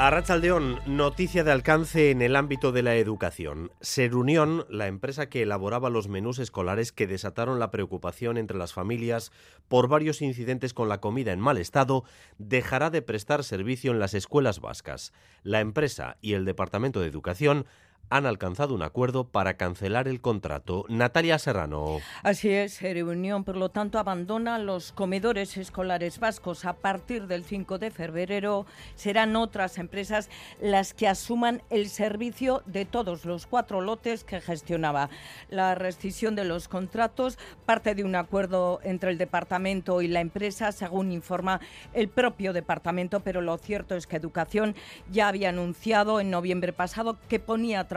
Arrachaldeón, noticia de alcance en el ámbito de la educación. Serunión, la empresa que elaboraba los menús escolares que desataron la preocupación entre las familias por varios incidentes con la comida en mal estado, dejará de prestar servicio en las escuelas vascas. La empresa y el Departamento de Educación han alcanzado un acuerdo para cancelar el contrato. Natalia Serrano. Así es, Reunión, por lo tanto, abandona los comedores escolares vascos. A partir del 5 de febrero serán otras empresas las que asuman el servicio de todos los cuatro lotes que gestionaba. La rescisión de los contratos parte de un acuerdo entre el departamento y la empresa, según informa el propio departamento, pero lo cierto es que Educación ya había anunciado en noviembre pasado que ponía a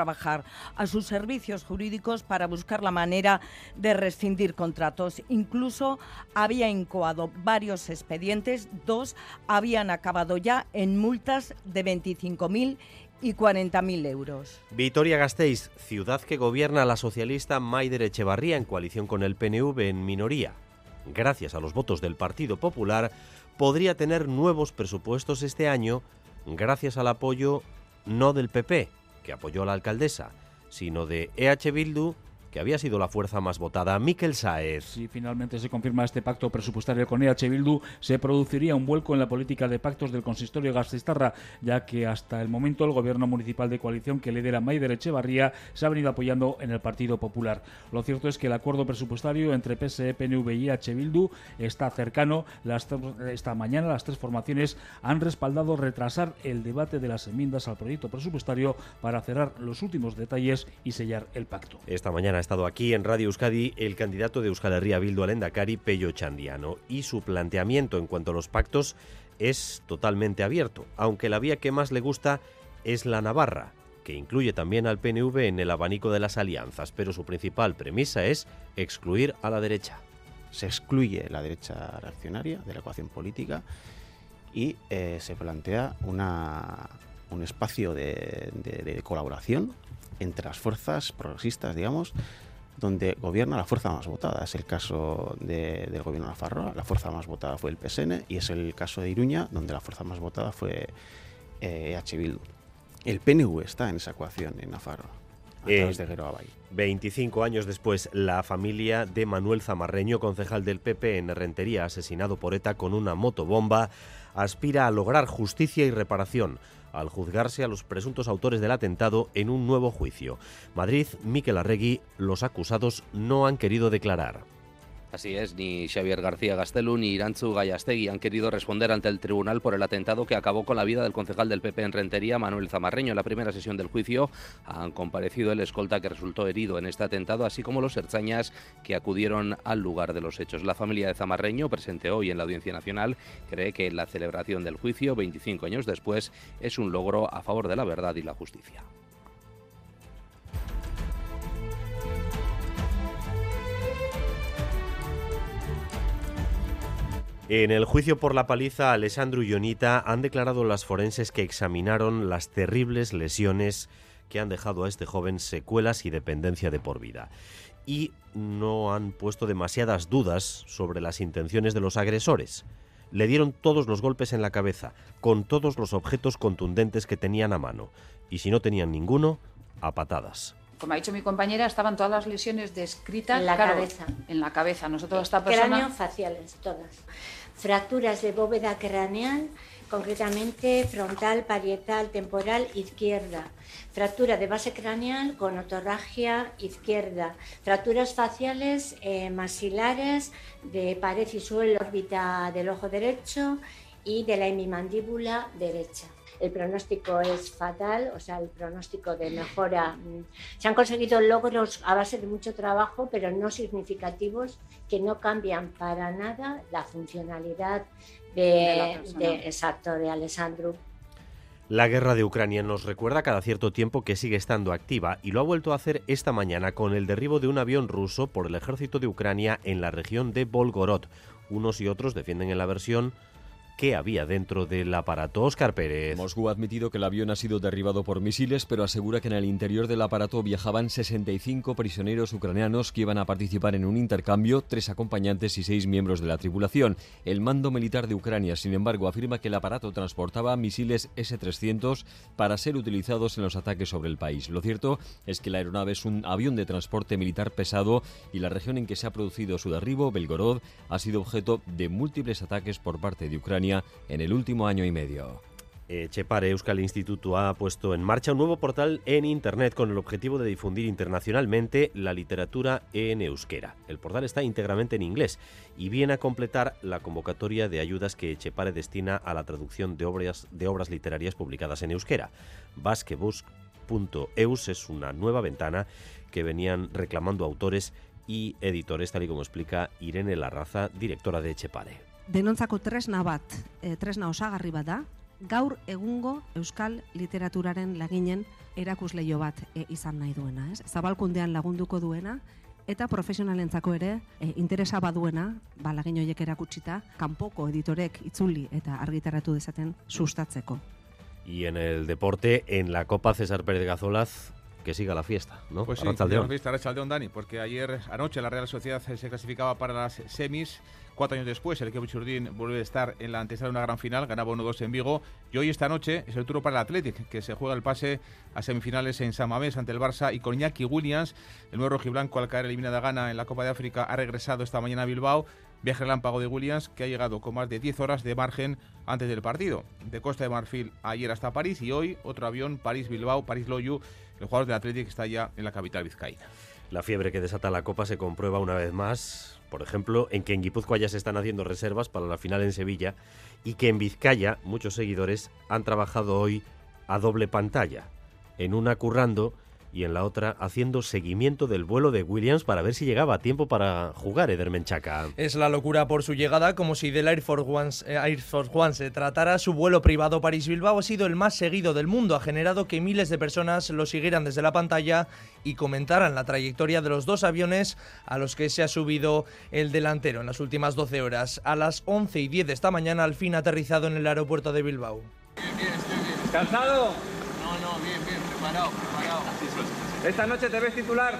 a sus servicios jurídicos para buscar la manera de rescindir contratos. Incluso había incoado varios expedientes, dos habían acabado ya en multas de 25.000 y 40.000 euros. Vitoria Gasteiz, ciudad que gobierna la socialista Maider Echevarría en coalición con el PNV en minoría. Gracias a los votos del Partido Popular, podría tener nuevos presupuestos este año gracias al apoyo no del PP, que apoyó a la alcaldesa, sino de EH Bildu, que había sido la fuerza más votada, Miquel Saez. Si finalmente se confirma este pacto presupuestario con EH Bildu, se produciría un vuelco en la política de pactos del consistorio Gastistarra, ya que hasta el momento el gobierno municipal de coalición que lidera Maider Echevarría se ha venido apoyando en el Partido Popular. Lo cierto es que el acuerdo presupuestario entre PSE, PNV y EH Bildu está cercano. esta mañana las tres formaciones han respaldado retrasar el debate de las enmiendas al proyecto presupuestario para cerrar los últimos detalles y sellar el pacto. Esta mañana estado aquí en Radio Euskadi el candidato de Euskal Herria Bildu al Endacari, Pello Chandiano, y su planteamiento en cuanto a los pactos es totalmente abierto, aunque la vía que más le gusta es la Navarra, que incluye también al PNV en el abanico de las alianzas, pero su principal premisa es excluir a la derecha. Se excluye la derecha reaccionaria de la ecuación política y eh, se plantea un espacio de colaboración entre las fuerzas progresistas, digamos, donde gobierna la fuerza más votada. Es el caso de, del gobierno de Nafarroa, la fuerza más votada fue el PSN, y es el caso de Iruña, donde la fuerza más votada fue eh, EH Bildu. El PNV está en esa ecuación en Nafarroa. A través de Guero Abay. 25 años después, la familia de Manuel Zamarreño, concejal del PP en Rentería, asesinado por ETA con una motobomba, aspira a lograr justicia y reparación al juzgarse a los presuntos autores del atentado en un nuevo juicio. Madrid, Miquel Arregui, los acusados no han querido declarar. Así es, ni Xavier García Gastelú ni Irantzu Gallastegui han querido responder ante el tribunal por el atentado que acabó con la vida del concejal del PP en Rentería, Manuel Zamarreño. En la primera sesión del juicio han comparecido el escolta que resultó herido en este atentado, así como los herzañas que acudieron al lugar de los hechos. La familia de Zamarreño, presente hoy en la Audiencia Nacional, cree que la celebración del juicio, 25 años después, es un logro a favor de la verdad y la justicia. En el juicio por la paliza, Alessandro y Yonita han declarado las forenses que examinaron las terribles lesiones que han dejado a este joven secuelas y dependencia de por vida. Y no han puesto demasiadas dudas sobre las intenciones de los agresores. Le dieron todos los golpes en la cabeza, con todos los objetos contundentes que tenían a mano. Y si no tenían ninguno, a patadas como ha dicho mi compañera, estaban todas las lesiones descritas en la claro, cabeza. En la cabeza. Nosotros esta persona cráneo faciales todas. Fracturas de bóveda craneal, concretamente frontal, parietal, temporal izquierda. Fractura de base craneal con otorragia izquierda. Fracturas faciales eh, masilares de pared y suelo órbita del ojo derecho y de la hemimandíbula derecha el pronóstico es fatal, o sea, el pronóstico de mejora. Se han conseguido logros a base de mucho trabajo, pero no significativos, que no cambian para nada la funcionalidad de, de, de exacto, de Alessandro. La guerra de Ucrania nos recuerda cada cierto tiempo que sigue estando activa y lo ha vuelto a hacer esta mañana con el derribo de un avión ruso por el ejército de Ucrania en la región de Volgorod. Unos y otros defienden en la versión qué había dentro del aparato. Oscar Pérez. Moscú ha admitido que el avión ha sido derribado por misiles, pero asegura que en el interior del aparato viajaban 65 prisioneros ucranianos que iban a participar en un intercambio, tres acompañantes y seis miembros de la tripulación. El mando militar de Ucrania, sin embargo, afirma que el aparato transportaba misiles S-300 para ser utilizados en los ataques sobre el país. Lo cierto es que la aeronave es un avión de transporte militar pesado y la región en que se ha producido su derribo, Belgorod, ha sido objeto de múltiples ataques por parte de Ucrania en el último año y medio. Chepare Euskal Instituto ha puesto en marcha un nuevo portal en Internet con el objetivo de difundir internacionalmente la literatura en euskera. El portal está íntegramente en inglés y viene a completar la convocatoria de ayudas que Chepare destina a la traducción de obras, de obras literarias publicadas en euskera. Basquebus.eus es una nueva ventana que venían reclamando autores y editores, tal y como explica Irene Larraza, directora de Chepare. Denontzako tresna bat, e, tresna osagarri bat da, gaur egungo euskal literaturaren laginen erakusleio bat e, izan nahi duena, ez? Zabalkundean lagunduko duena eta profesionalentzako ere e, interesa baduena, ba lagin horiek erakutsita, kanpoko editorek itzuli eta argitaratu dezaten sustatzeko. Y en el deporte, en la Copa César Pérez Gazolaz, que siga la fiesta, ¿no? Pues sí, la fiesta Arrachaldeón, Dani, porque ayer anoche la Real Sociedad se clasificaba para las semis. Cuatro años después, el equipo Churdín vuelve a estar en la antesala de una gran final, ganaba 1-2 en Vigo. Y hoy, esta noche, es el turno para el Athletic, que se juega el pase a semifinales en San Mamés ante el Barça. Y con Iñaki Williams, el nuevo rojiblanco, al caer eliminada gana en la Copa de África, ha regresado esta mañana a Bilbao. Viaje relámpago de Williams, que ha llegado con más de 10 horas de margen antes del partido. De Costa de Marfil ayer hasta París y hoy otro avión París-Bilbao, París-Loyu. El jugador del Athletic está ya en la capital vizcaína. La fiebre que desata la Copa se comprueba una vez más, por ejemplo, en que en Guipúzcoa ya se están haciendo reservas para la final en Sevilla y que en Vizcaya muchos seguidores han trabajado hoy a doble pantalla, en una currando y en la otra haciendo seguimiento del vuelo de Williams para ver si llegaba a tiempo para jugar Edermenchaca. Es la locura por su llegada, como si del Air Force, One, eh, Air Force One se tratara. Su vuelo privado París-Bilbao ha sido el más seguido del mundo. Ha generado que miles de personas lo siguieran desde la pantalla y comentaran la trayectoria de los dos aviones a los que se ha subido el delantero en las últimas 12 horas. A las 11 y 10 de esta mañana, al fin aterrizado en el aeropuerto de Bilbao. Bien, bien, estoy bien. ¿Cansado? No, no, bien, bien, preparado, preparado. ¿Esta noche te ves titular?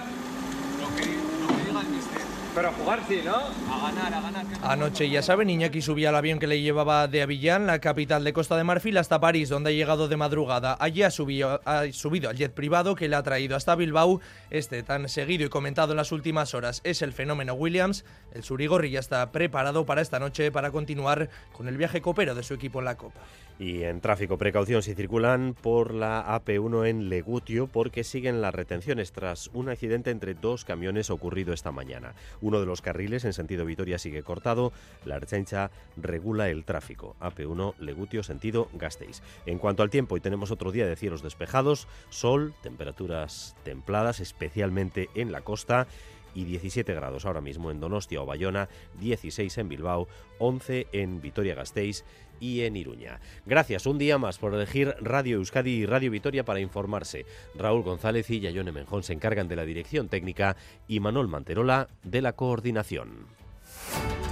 Lo que, lo que diga el mister. Pero a jugar sí, ¿no? A ganar, a ganar. que Anoche, ya saben, Iñaki subía al avión que le llevaba de Avillán, la capital de Costa de Marfil, hasta París, donde ha llegado de madrugada. Allí ha subido, ha subido al jet privado que le ha traído hasta Bilbao. Este, tan seguido y comentado en las últimas horas, es el fenómeno Williams. El Surigorri ya está preparado para esta noche para continuar con el viaje copero de su equipo en la Copa. Y en tráfico, precaución si circulan por la AP1 en Legutio porque siguen las retenciones tras un accidente entre dos camiones ocurrido esta mañana. Uno de los carriles en sentido Vitoria sigue cortado, la Erchancha regula el tráfico. AP1 Legutio sentido Gasteiz. En cuanto al tiempo, hoy tenemos otro día de cielos despejados, sol, temperaturas templadas, especialmente en la costa y 17 grados ahora mismo en Donostia o Bayona, 16 en Bilbao, 11 en Vitoria-Gasteiz y en Iruña. Gracias un día más por elegir Radio Euskadi y Radio Vitoria para informarse. Raúl González y Yayone Menjón se encargan de la dirección técnica y Manuel Manterola de la coordinación.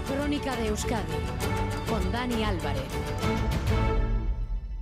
Crónica de Euskadi con Dani Álvarez.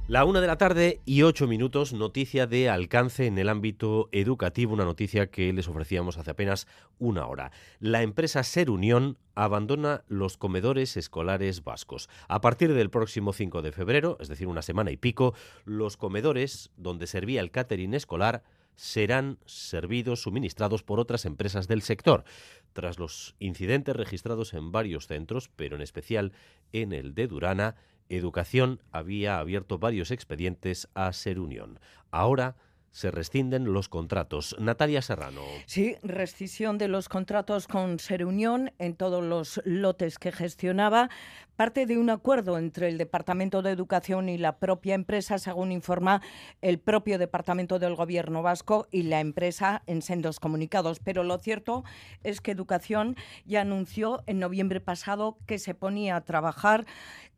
La una de la tarde y ocho minutos, noticia de alcance en el ámbito educativo, una noticia que les ofrecíamos hace apenas una hora. La empresa Ser Unión abandona los comedores escolares vascos. A partir del próximo 5 de febrero, es decir, una semana y pico, los comedores donde servía el catering escolar serán servidos, suministrados por otras empresas del sector. Tras los incidentes registrados en varios centros, pero en especial en el de Durana, Educación había abierto varios expedientes a Ser Unión. Ahora se rescinden los contratos. Natalia Serrano. Sí, rescisión de los contratos con Ser Unión en todos los lotes que gestionaba. Parte de un acuerdo entre el Departamento de Educación y la propia empresa, según informa el propio Departamento del Gobierno vasco y la empresa en sendos comunicados. Pero lo cierto es que Educación ya anunció en noviembre pasado que se ponía a trabajar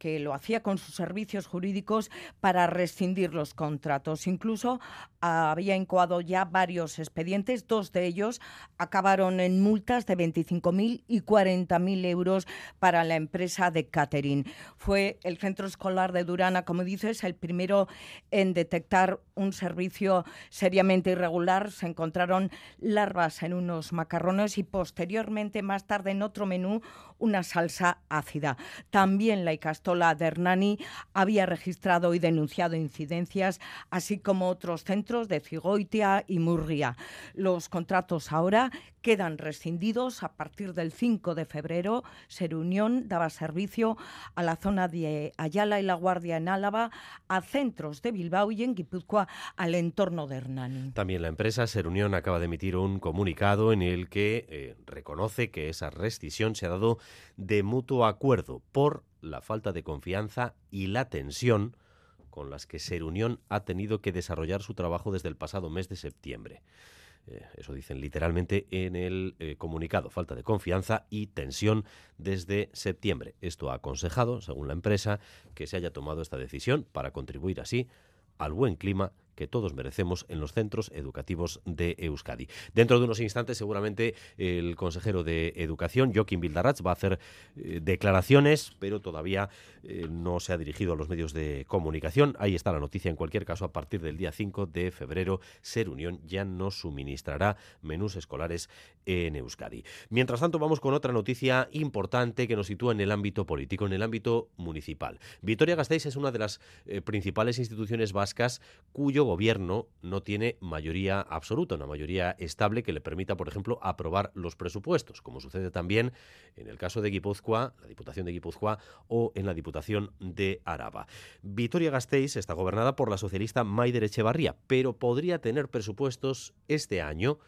que lo hacía con sus servicios jurídicos para rescindir los contratos. Incluso había incoado ya varios expedientes, dos de ellos acabaron en multas de 25.000 y 40.000 euros para la empresa de catering. Fue el centro escolar de Durana, como dices, el primero en detectar un servicio seriamente irregular. Se encontraron larvas en unos macarrones y posteriormente, más tarde en otro menú, una salsa ácida. También la Icastola de Hernani había registrado y denunciado incidencias, así como otros centros de Cigoitia y Murria. Los contratos ahora quedan rescindidos a partir del 5 de febrero. Serunión daba servicio a la zona de Ayala y La Guardia en Álava, a centros de Bilbao y en Guipúzcoa al entorno de Hernani. También la empresa Serunión acaba de emitir un comunicado en el que eh, reconoce que esa rescisión se ha dado de mutuo acuerdo por la falta de confianza y la tensión con las que Serunión ha tenido que desarrollar su trabajo desde el pasado mes de septiembre. Eh, eso dicen literalmente en el eh, comunicado, falta de confianza y tensión desde septiembre. Esto ha aconsejado, según la empresa, que se haya tomado esta decisión para contribuir así al buen clima que todos merecemos en los centros educativos de Euskadi. Dentro de unos instantes, seguramente el consejero de Educación, Joaquín Bildarratz, va a hacer eh, declaraciones, pero todavía eh, no se ha dirigido a los medios de comunicación. Ahí está la noticia. En cualquier caso, a partir del día 5 de febrero, Ser Unión ya no suministrará menús escolares en Euskadi. Mientras tanto, vamos con otra noticia importante que nos sitúa en el ámbito político, en el ámbito municipal. Vitoria Gasteiz es una de las eh, principales instituciones vascas cuyo gobierno no tiene mayoría absoluta, una mayoría estable que le permita, por ejemplo, aprobar los presupuestos, como sucede también en el caso de Guipúzcoa, la Diputación de Guipúzcoa o en la Diputación de Araba. Vitoria-Gasteiz está gobernada por la socialista Maider Echevarría, pero podría tener presupuestos este año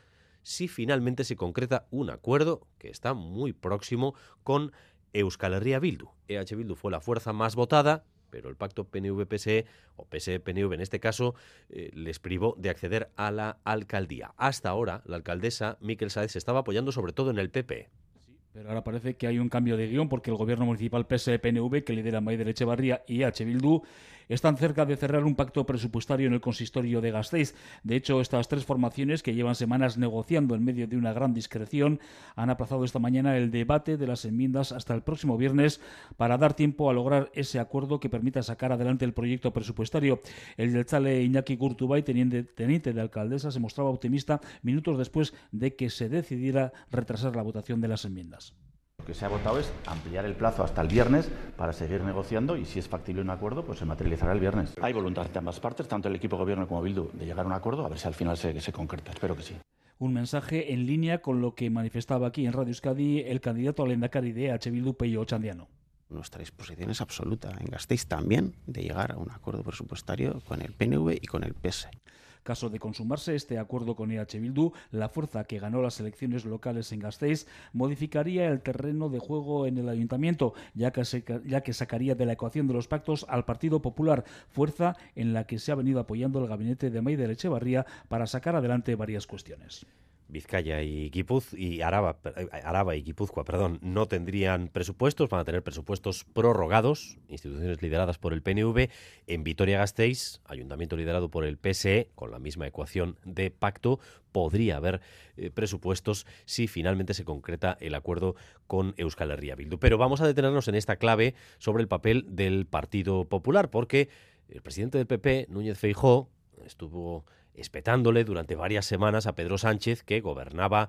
si finalmente se concreta un acuerdo que está muy próximo con Euskal Herria Bildu. EH Bildu fue la fuerza más votada, pero el pacto PNV-PSE o PSE-PNV en este caso eh, les privó de acceder a la alcaldía. Hasta ahora, la alcaldesa Miquel Sáez estaba apoyando sobre todo en el PP. Pero ahora parece que hay un cambio de guion porque el gobierno municipal PSE-PNV, que lidera Maider Echevarría y H. Bildu, están cerca de cerrar un pacto presupuestario en el consistorio de Gasteiz. De hecho, estas tres formaciones, que llevan semanas negociando en medio de una gran discreción, han aplazado esta mañana el debate de las enmiendas hasta el próximo viernes para dar tiempo a lograr ese acuerdo que permita sacar adelante el proyecto presupuestario. El del chale Iñaki Gurtubay, teniente de alcaldesa, se mostraba optimista minutos después de que se decidiera retrasar la votación de las enmiendas. Lo que se ha votado es ampliar el plazo hasta el viernes para seguir negociando y si es factible un acuerdo, pues se materializará el viernes. Hay voluntad de ambas partes, tanto el equipo gobierno como Bildu, de llegar a un acuerdo, a ver si al final se, se concreta. Espero que sí. Un mensaje en línea con lo que manifestaba aquí en Radio Euskadi el candidato al Endacari de H. Bildu, Peyo Chandiano. Nuestra disposición es absoluta en Gasteiz también de llegar a un acuerdo presupuestario con el PNV y con el PS. Caso de consumarse este acuerdo con EH Bildu, la fuerza que ganó las elecciones locales en Gasteiz modificaría el terreno de juego en el ayuntamiento, ya que, se, sacaría de la ecuación de los pactos al Partido Popular, fuerza en la que se ha venido apoyando el gabinete de Maider Echevarría para sacar adelante varias cuestiones. Vizcaya y Guipuz y Araba, Araba y Guipúzcoa, perdón, no tendrían presupuestos, van a tener presupuestos prorrogados, instituciones lideradas por el PNV. En Vitoria-Gasteiz, ayuntamiento liderado por el PSE, con la misma ecuación de pacto, podría haber eh, presupuestos si finalmente se concreta el acuerdo con Euskal Herria Bildu. Pero vamos a detenernos en esta clave sobre el papel del Partido Popular, porque el presidente del PP, Núñez Feijó, estuvo espetándole durante varias semanas a Pedro Sánchez, que gobernaba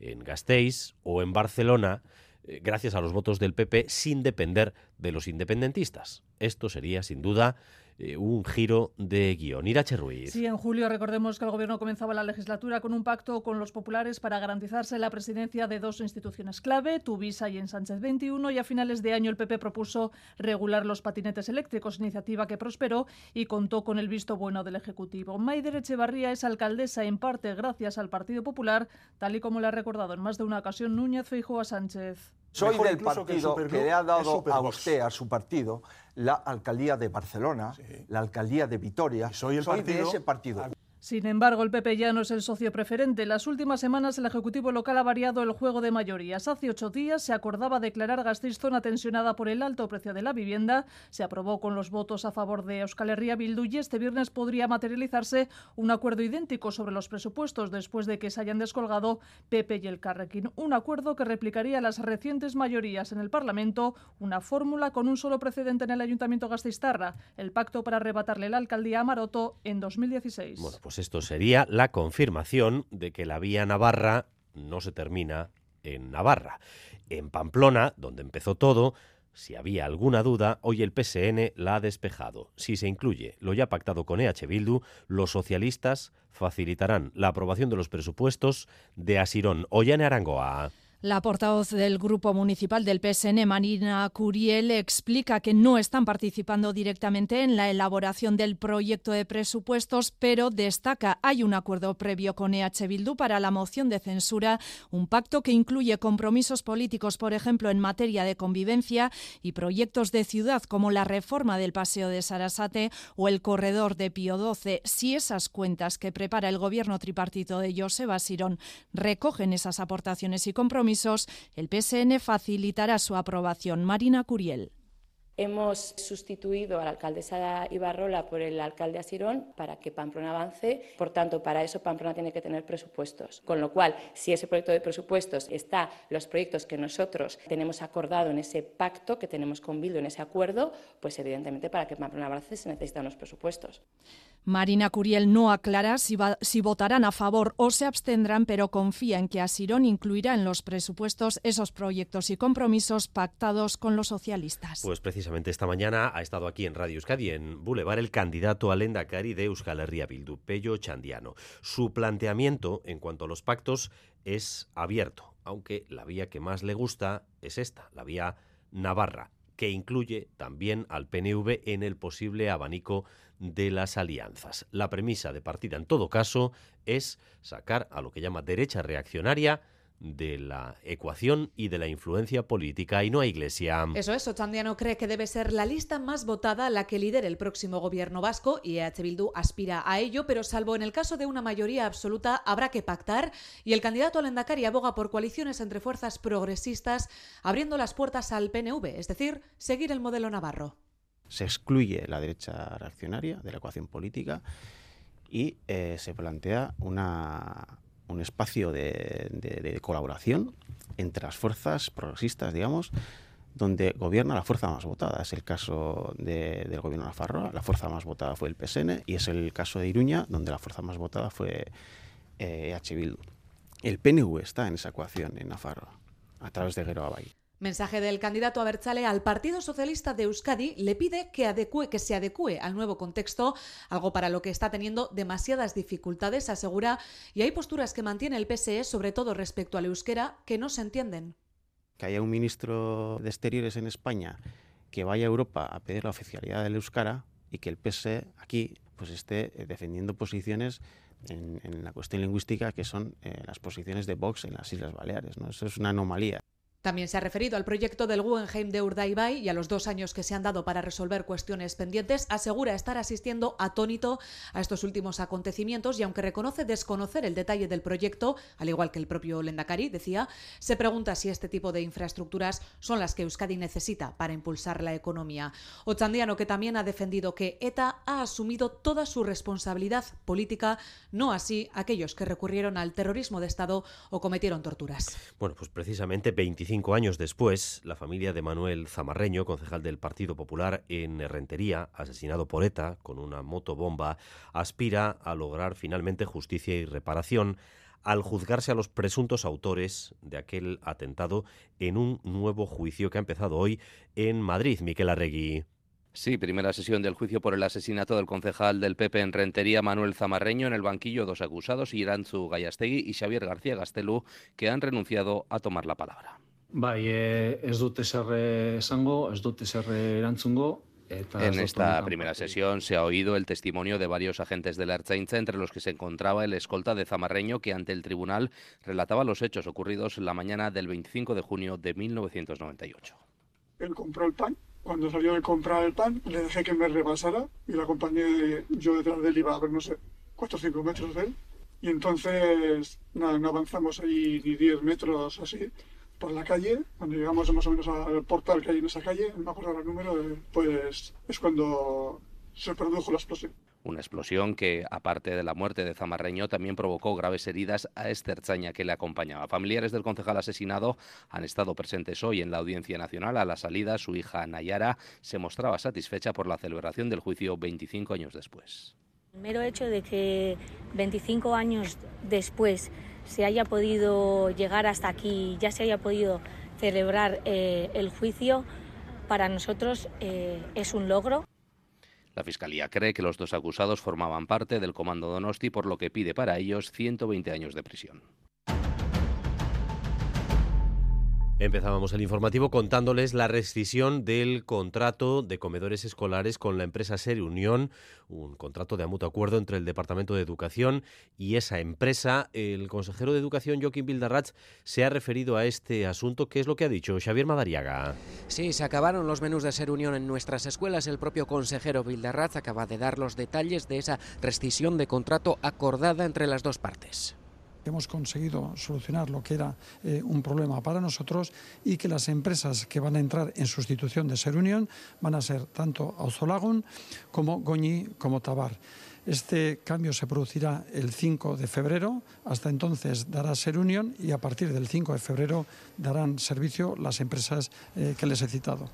en Gasteiz o en Barcelona eh, gracias a los votos del PP sin depender de los independentistas. Esto sería, sin duda, eh, un giro de guion. Irache Ruiz. Sí, en julio recordemos que el Gobierno comenzaba la legislatura con un pacto con los populares para garantizarse la presidencia de dos instituciones clave, Tuvisa y en Sánchez 21, y a finales de año el PP propuso regular los patinetes eléctricos, iniciativa que prosperó y contó con el visto bueno del Ejecutivo. Maider Echevarría es alcaldesa en parte gracias al Partido Popular, tal y como le ha recordado en más de una ocasión Núñez Feijóo a Sánchez. Soy del que partido que, le ha dado a usted, a su partido, la alcaldía de Barcelona, la alcaldía de Vitoria. soy el de partido- ese partido. Sin embargo, el PP ya no es el socio preferente. En las últimas semanas el Ejecutivo local ha variado el juego de mayorías. Hace ocho días se acordaba declarar Gasteiz zona tensionada por el alto precio de la vivienda. Se aprobó con los votos a favor de Euskal Herria Bildu y este viernes podría materializarse un acuerdo idéntico sobre los presupuestos después de que se hayan descolgado PP y el Carrequín. Un acuerdo que replicaría las recientes mayorías en el Parlamento, una fórmula con un solo precedente en el Ayuntamiento Gasteiztarra, el pacto para arrebatarle la alcaldía a Maroto en 2016. Bueno, pues esto sería la confirmación de que la vía Navarra no se termina en Navarra. En Pamplona, donde empezó todo, si había alguna duda, hoy el PSN la ha despejado. Si se incluye lo ya pactado con EH Bildu, los socialistas facilitarán la aprobación de los presupuestos de Asirón. Ollane Arangoa. La portavoz del Grupo Municipal del PSN, Marina Curiel, explica que no están participando directamente en la elaboración del proyecto de presupuestos, pero destaca hay un acuerdo previo con EH Bildu para la moción de censura, un pacto que incluye compromisos políticos, por ejemplo, en materia de convivencia y proyectos de ciudad como la reforma del Paseo de Sarasate o el corredor de Pío XII. Si esas cuentas que prepara el gobierno tripartito de Joseba Sirón recogen esas aportaciones y compromisos, el PSN facilitará su aprobación. Marina Curiel. Hemos sustituido a la alcaldesa Ibarrola por el alcalde Asirón para que Pamplona avance. Por tanto, para eso Pamplona tiene que tener presupuestos. Con lo cual, si ese proyecto de presupuestos está los proyectos que nosotros tenemos acordado en ese pacto que tenemos con Bildu, en ese acuerdo, pues evidentemente para que Pamplona avance se necesitan los presupuestos. Marina Curiel no aclara si, votarán a favor o se abstendrán, pero confía en que Asirón incluirá en los presupuestos esos proyectos y compromisos pactados con los socialistas. Pues precisamente esta mañana ha estado aquí en Radio Euskadi, en Boulevard, el candidato al Endacari de Euskal Herria Bildu, Pello Chandiano. Su planteamiento en cuanto a los pactos es abierto, aunque la vía que más le gusta es esta, la vía Navarra que incluye también al PNV en el posible abanico de las alianzas. La premisa de partida, en todo caso, es sacar a lo que llama derecha reaccionaria de la ecuación y de la influencia política y no a Iglesia. Eso es, Ochandiano cree que debe ser la lista más votada la que lidere el próximo gobierno vasco y EH Bildu aspira a ello, pero salvo en el caso de una mayoría absoluta habrá que pactar y el candidato al Endacari aboga por coaliciones entre fuerzas progresistas abriendo las puertas al PNV, es decir, seguir el modelo navarro. Se excluye la derecha reaccionaria de la ecuación política y eh, se plantea una, un espacio de, de, de, colaboración entre las fuerzas progresistas, digamos, donde gobierna la fuerza más votada. Es el caso de, del gobierno de Nafarroa, la fuerza más votada fue el PSN, y es el caso de Iruña, donde la fuerza más votada fue eh, H. Bildu. El PNV está en esa ecuación en Nafarroa, a través de Gero Abay. Mensaje del candidato a Berchale al Partido Socialista de Euskadi le pide que, adecue, que se adecue al nuevo contexto, algo para lo que está teniendo demasiadas dificultades, asegura, y hay posturas que mantiene el PSE, sobre todo respecto al euskera, que no se entienden. Que haya un ministro de Exteriores en España que vaya a Europa a pedir la oficialidad del euskara y que el PSE aquí pues esté defendiendo posiciones en, en la cuestión lingüística que son eh, las posiciones de Vox en las Islas Baleares. ¿no? Eso es una anomalía. También se ha referido al proyecto del Guggenheim de Urdaibai y a los dos años que se han dado para resolver cuestiones pendientes. Asegura estar asistiendo atónito a estos últimos acontecimientos y aunque reconoce desconocer el detalle del proyecto, al igual que el propio Lendakari decía, se pregunta si este tipo de infraestructuras son las que Euskadi necesita para impulsar la economía. Ochandiano, que también ha defendido que ETA ha asumido toda su responsabilidad política, no así aquellos que recurrieron al terrorismo de Estado o cometieron torturas. Bueno, pues precisamente 25 Cinco años después, la familia de Manuel Zamarreño, concejal del Partido Popular en Rentería, asesinado por ETA con una motobomba, aspira a lograr finalmente justicia y reparación al juzgarse a los presuntos autores de aquel atentado en un nuevo juicio que ha empezado hoy en Madrid. Miquel Arregui. Sí, primera sesión del juicio por el asesinato del concejal del PP en Rentería, Manuel Zamarreño. En el banquillo, dos acusados, Irantzu Gallastegui y Xavier García Gastelu, que han renunciado a tomar la palabra. Bai, eh, ez dut ezer esango, ez dut ezer erantzungo. En esta primera sesión se ha oído el testimonio de varios agentes de la Ertzaintza, entre los que se encontraba el escolta de Zamarreño, que ante el tribunal relataba los hechos ocurridos la mañana del 25 de junio de 1998. Él compró el pan. Cuando salió de comprar el pan, le dejé que me rebasara y la acompañé yo detrás de él iba a ver, no sé, 4 o 5 metros de él. Y entonces, nada, no avanzamos ahí ni 10 metros así por la calle. Cuando llegamos más o menos al portal que hay en esa calle, no me acuerdo el número, eh, pues es cuando se produjo la explosión. Una explosión que, aparte de la muerte de Zamarreño, también provocó graves heridas a Esther Chaña, que le acompañaba. Familiares del concejal asesinado han estado presentes hoy en la Audiencia Nacional. A la salida, su hija Nayara se mostraba satisfecha por la celebración del juicio 25 años después. El mero hecho de que 25 años después se haya podido llegar hasta aquí, ya se haya podido celebrar eh, el juicio, para nosotros eh, es un logro. La Fiscalía cree que los dos acusados formaban parte del Comando Donosti, por lo que pide para ellos 120 años de prisión. Empezábamos el informativo contándoles la rescisión del contrato de comedores escolares con la empresa Ser Unión, un contrato de mutuo acuerdo entre el Departamento de Educación y esa empresa. El consejero de Educación, Joaquín Bildarratz, se ha referido a este asunto. ¿Qué es lo que ha dicho Xavier Madariaga? Sí, se acabaron los menús de Ser Unión en nuestras escuelas. El propio consejero Bildarratz acaba de dar los detalles de esa rescisión de contrato acordada entre las dos partes hemos conseguido solucionar lo que era eh, un problema para nosotros y que las empresas que van a entrar en sustitución de Ser Unión van a ser tanto Auzolagun como Goñi como Tabar. Este cambio se producirá el 5 de febrero, hasta entonces dará Ser Unión y a partir del 5 de febrero darán servicio las empresas eh, que les he citado.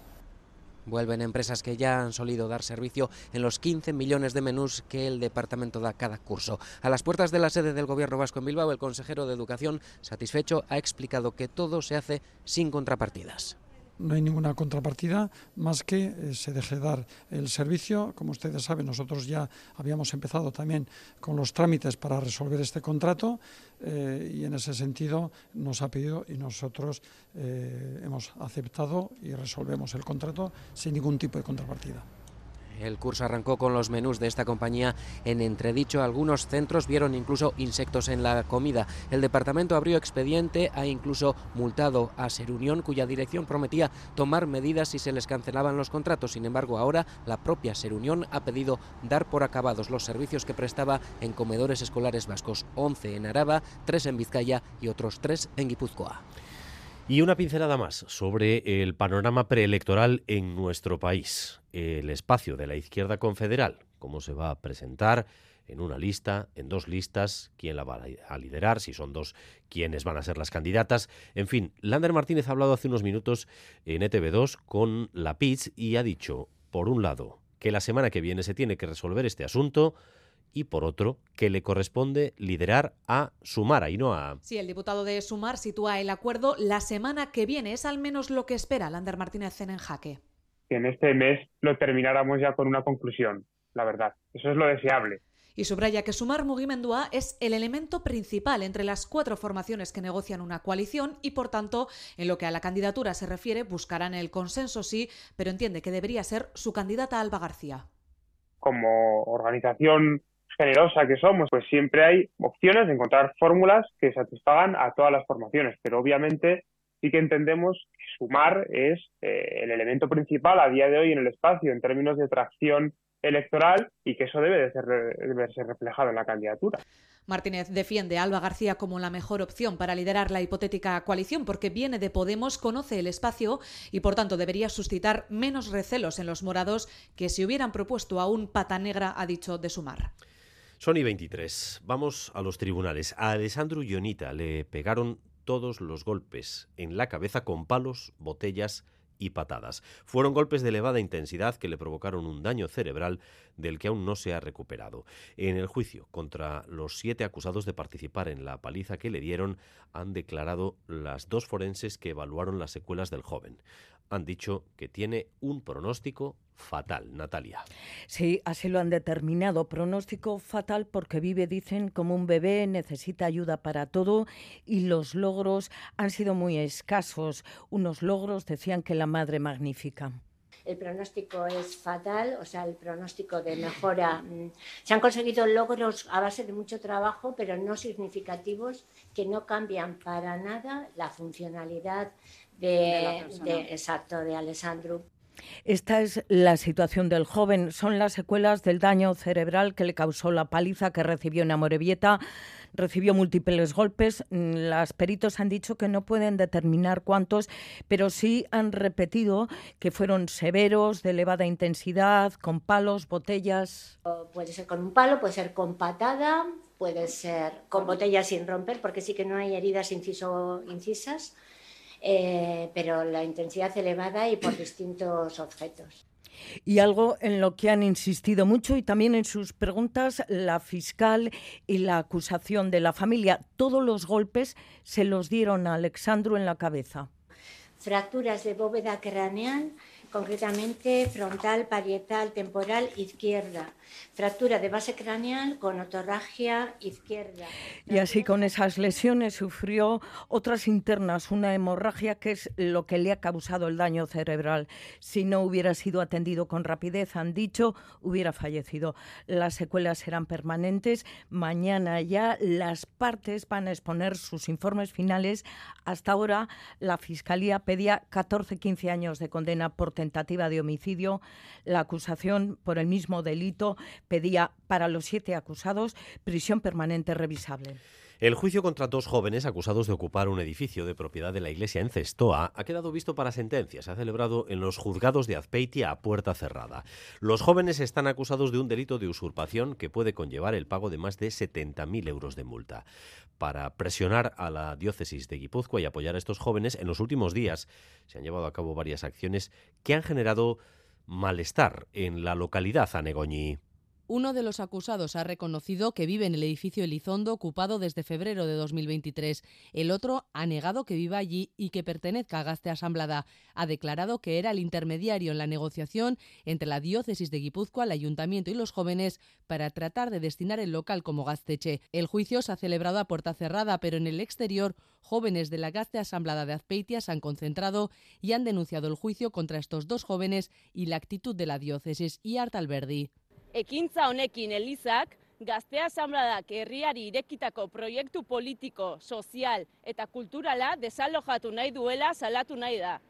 Vuelven empresas que ya han solido dar servicio en los 15 millones de menús que el departamento da cada curso. A las puertas de la sede del Gobierno vasco en Bilbao, el consejero de Educación, satisfecho, ha explicado que todo se hace sin contrapartidas no hay ninguna contrapartida más que eh, se deje dar el servicio. Como ustedes saben, nosotros ya habíamos empezado también con los trámites para resolver este contrato eh, y en ese sentido nos ha pedido y nosotros eh, hemos aceptado y resolvemos el contrato sin ningún tipo de contrapartida. El curso arrancó con los menús de esta compañía en entredicho. Algunos centros vieron incluso insectos en la comida. El departamento abrió expediente, ha incluso multado a Serunión, cuya dirección prometía tomar medidas si se les cancelaban los contratos. Sin embargo, ahora la propia Serunión ha pedido dar por acabados los servicios que prestaba en comedores escolares vascos, 11 en Araba, 3 en Vizcaya y otros 3 en Guipúzcoa. Y una pincelada más sobre el panorama preelectoral en nuestro país. El espacio de la izquierda confederal, cómo se va a presentar en una lista, en dos listas, quién la va a liderar, si son dos, quiénes van a ser las candidatas. En fin, Lander Martínez ha hablado hace unos minutos en ETV2 con la PITS y ha dicho, por un lado, que la semana que viene se tiene que resolver este asunto y por otro, que le corresponde liderar a Sumar, no a... Sí, el diputado de Sumar sitúa el acuerdo la semana que viene. Es al menos lo que espera Lander Martínez en jaque. Que en este mes lo termináramos ya con una conclusión, la verdad. Eso es lo deseable. Y subraya que Sumar Mugimendua es el elemento principal entre las cuatro formaciones que negocian una coalición y, por tanto, en lo que a la candidatura se refiere, buscarán el consenso sí, pero entiende que debería ser su candidata Alba García. Como organización generosa que somos, pues siempre hay opciones de encontrar fórmulas que satisfagan a todas las formaciones, pero obviamente sí que entendemos que sumar es eh, el elemento principal a día de hoy en el espacio en términos de tracción electoral y que eso debe de, ser, de reflejado en la candidatura. Martínez defiende a Alba García como la mejor opción para liderar la hipotética coalición porque viene de Podemos, conoce el espacio y por tanto debería suscitar menos recelos en los morados que si hubieran propuesto a un pata negra, ha dicho, de sumar. Sony 23. Vamos a los tribunales. A Alessandro Ionita le pegaron todos los golpes en la cabeza con palos, botellas y patadas. Fueron golpes de elevada intensidad que le provocaron un daño cerebral del que aún no se ha recuperado. En el juicio contra los siete acusados de participar en la paliza que le dieron, han declarado las dos forenses que evaluaron las secuelas del joven. Han dicho que tiene un pronóstico fatal, Natalia. Sí, así lo han determinado. Pronóstico fatal porque vive, dicen, como un bebé, necesita ayuda para todo y los logros han sido muy escasos. Unos logros decían que la madre magnífica el pronóstico es fatal, o sea, el pronóstico de mejora. Mm, se han conseguido logros a base de mucho trabajo, pero no significativos, que no cambian para nada la funcionalidad de, exacto, de Alessandro. Esta es la situación del joven. Son las secuelas del daño cerebral que le causó la paliza que recibió en Amorebieta. Recibió múltiples golpes. Las peritos han dicho que no pueden determinar cuántos, pero sí han repetido que fueron severos, de elevada intensidad, con palos, botellas. Puede ser con un palo, puede ser con patada, puede ser con botellas sin romper, porque sí que no hay heridas inciso, incisas eh, pero la intensidad elevada y por distintos objetos. Y algo en lo que han insistido mucho y también en sus preguntas la fiscal y la acusación de la familia. Todos los golpes se los dieron a Alexandro en la cabeza. Fracturas de bóveda craneal, concretamente frontal, parietal, temporal, izquierda. Fractura de base craneal con otorragia izquierda. Y así con esas lesiones sufrió otras internas, una hemorragia que es lo que le ha causado el daño cerebral. Si no hubiera sido atendido con rapidez, han dicho, hubiera fallecido. Las secuelas serán permanentes. Mañana ya las partes van a exponer sus informes finales. Hasta ahora la Fiscalía pedía 14-15 años de condena por tentativa de homicidio. La acusación por el mismo delito pedía para los siete acusados prisión permanente revisable. El juicio contra dos jóvenes acusados de ocupar un edificio de propiedad de la iglesia en Cestoa ha quedado visto para sentencia. Se ha celebrado en los juzgados de Azpeitia a puerta cerrada. Los jóvenes están acusados de un delito de usurpación que puede conllevar el pago de más de 70.000 euros de multa. Para presionar a la diócesis de Guipúzcoa y apoyar a estos jóvenes, en los últimos días se han llevado a cabo varias acciones que han generado malestar en la localidad anegoñi. Uno de los acusados ha reconocido que vive en el edificio Elizondo ocupado desde febrero de 2023. El otro ha negado que viva allí y que pertenezca a Gaste Asamblada. Ha declarado que era el intermediario en la negociación entre la diócesis de Guipúzcoa, el ayuntamiento y los jóvenes para tratar de destinar el local como Gasteche. El juicio se ha celebrado a puerta cerrada, pero en el exterior jóvenes de la Gaste Asamblada de Azpeitia se han concentrado y han denunciado el juicio contra estos dos jóvenes y la actitud de la diócesis y Artalberdi. Ekintza honekin Elizak Gaztea Asamladak herriari irekitako proiektu politiko, sozial eta kulturala desalojatu nahi duela salatu nahi da.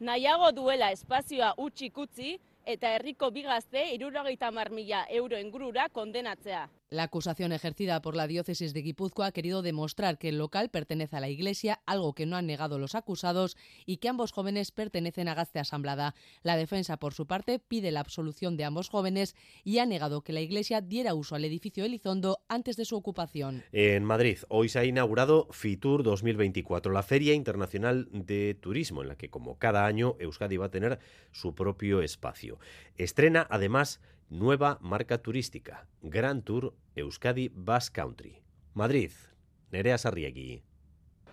Nahiago duela espazioa utxik utzi eta herriko bigazte irurogeita mila euro ingurura kondenatzea. La acusación ejercida por la diócesis de Guipúzcoa ha querido demostrar que el local pertenece a la iglesia, algo que no han negado los acusados, y que ambos jóvenes pertenecen a Gaste Asamblada. La defensa, por su parte, pide la absolución de ambos jóvenes y ha negado que la iglesia diera uso al edificio Elizondo antes de su ocupación. En Madrid, hoy se ha inaugurado FITUR 2024, la Feria Internacional de Turismo, en la que, como cada año, Euskadi va a tener su propio espacio. Estrena, además, Nueva marca turística, Grand Tour Euskadi Bass Country. Madrid, Nerea Sarriegui.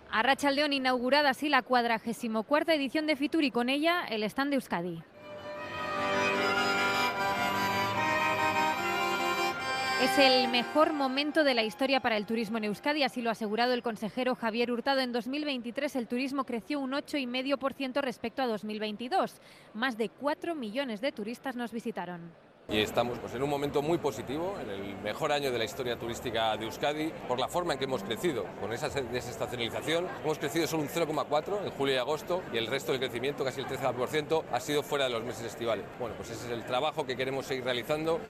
A Rachaldeón inaugurada así la cuadragésimo cuarta edición de Fitur y con ella el stand de Euskadi. Es el mejor momento de la historia para el turismo en Euskadi, así lo ha asegurado el consejero Javier Hurtado. En 2023 el turismo creció un 8,5% respecto a 2022. Más de 4 millones de turistas nos visitaron. Y estamos pues, en un momento muy positivo, en el mejor año de la historia turística de Euskadi, por la forma en que hemos crecido. Con esa desestacionalización hemos crecido solo un 0,4 en julio y agosto y el resto del crecimiento, casi el 13%, ha sido fuera de los meses estivales. Bueno, pues ese es el trabajo que queremos seguir realizando.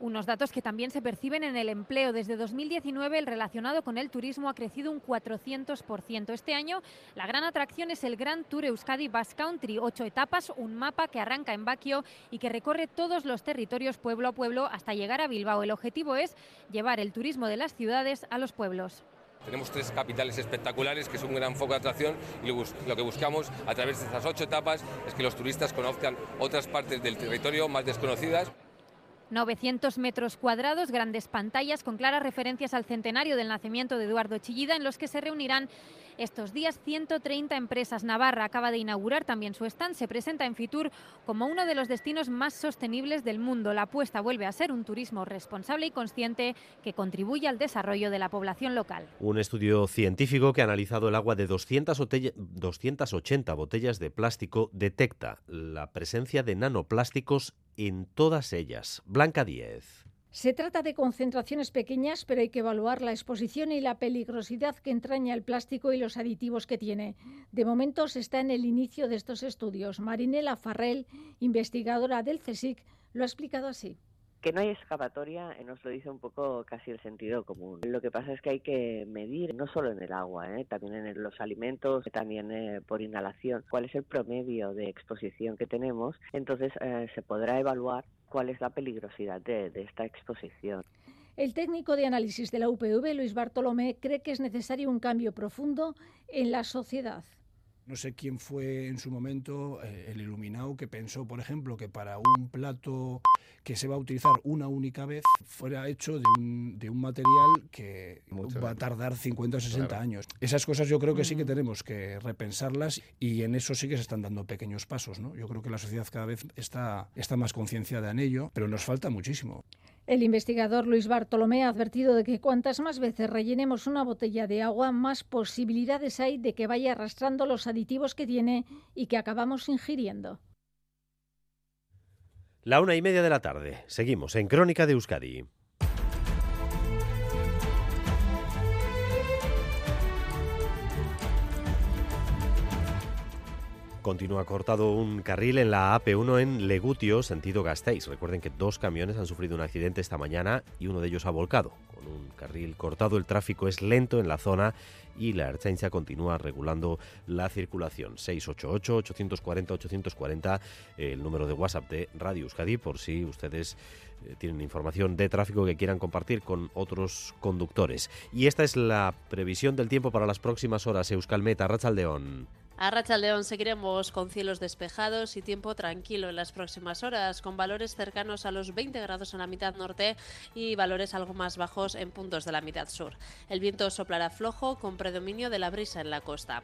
Unos datos que también se perciben en el empleo. Desde 2019 el relacionado con el turismo ha crecido un 400%. Este año la gran atracción es el Gran Tour Euskadi Bass Country. Ocho etapas, un mapa que arranca en Baquio y que recorre todos los territorios pueblo a pueblo hasta llegar a Bilbao. El objetivo es llevar el turismo de las ciudades a los pueblos. Tenemos tres capitales espectaculares que son un gran foco de atracción y lo que buscamos a través de estas ocho etapas es que los turistas conozcan otras partes del territorio más desconocidas. 900 metros cuadrados, grandes pantallas con claras referencias al centenario del nacimiento de Eduardo Chillida, en los que se reunirán estos días 130 empresas. Navarra acaba de inaugurar también su stand. Se presenta en Fitur como uno de los destinos más sostenibles del mundo. La apuesta vuelve a ser un turismo responsable y consciente que contribuye al desarrollo de la población local. Un estudio científico que ha analizado el agua de 280 botellas de plástico detecta la presencia de nanoplásticos en todas ellas. Blanca Díez. Se trata de concentraciones pequeñas, pero hay que evaluar la exposición y la peligrosidad que entraña el plástico y los aditivos que tiene. De momento se está en el inicio de estos estudios. Marinela Farrell, investigadora del CSIC, lo ha explicado así que no hay escapatoria eh, nos lo dice un poco casi el sentido común. Lo que pasa es que hay que medir no solo en el agua, ¿eh? también en los alimentos, también eh, por inhalación, cuál es el promedio de exposición que tenemos. Entonces se podrá evaluar cuál es la peligrosidad de, esta exposición. El técnico de análisis de la UPV, Luis Bartolomé, cree que es necesario un cambio profundo en la sociedad. No sé quién fue en su momento eh, el iluminado que pensó, por ejemplo, que para un plato que se va a utilizar una única vez fuera hecho de un, de un material que va a tardar 50 o 60 años. Esas cosas yo creo que sí que mm. tenemos que repensarlas y en eso sí que se están dando pequeños pasos. ¿no? Yo creo que la sociedad cada vez está, está más concienciada en ello, pero nos falta muchísimo. El investigador Luis Bartolomé ha advertido de que cuantas más veces rellenemos una botella de agua, más posibilidades hay de que vaya arrastrando los aditivos que tiene y que acabamos ingiriendo. La una y media de la tarde. Seguimos en Crónica de Euskadi. Continúa cortado un carril en la AP1 en Legutio, sentido Gasteiz. Recuerden que dos camiones han sufrido un accidente esta mañana y uno de ellos ha volcado. Con un carril cortado, el tráfico es lento en la zona y la Ertzaintza continúa regulando la circulación. 688-840-840, el número de WhatsApp de Radio Euskadi, por si ustedes eh, tienen información de tráfico que quieran compartir con otros conductores. Y esta es la previsión del tiempo para las próximas horas. Euskalmeta, Rachaldeón. A Rachaldeón seguiremos con cielos despejados y tiempo tranquilo en las próximas horas, con valores cercanos a los 20 grados en la mitad norte y valores algo más bajos en puntos de la mitad sur. El viento soplará flojo con predominio de la brisa en la costa.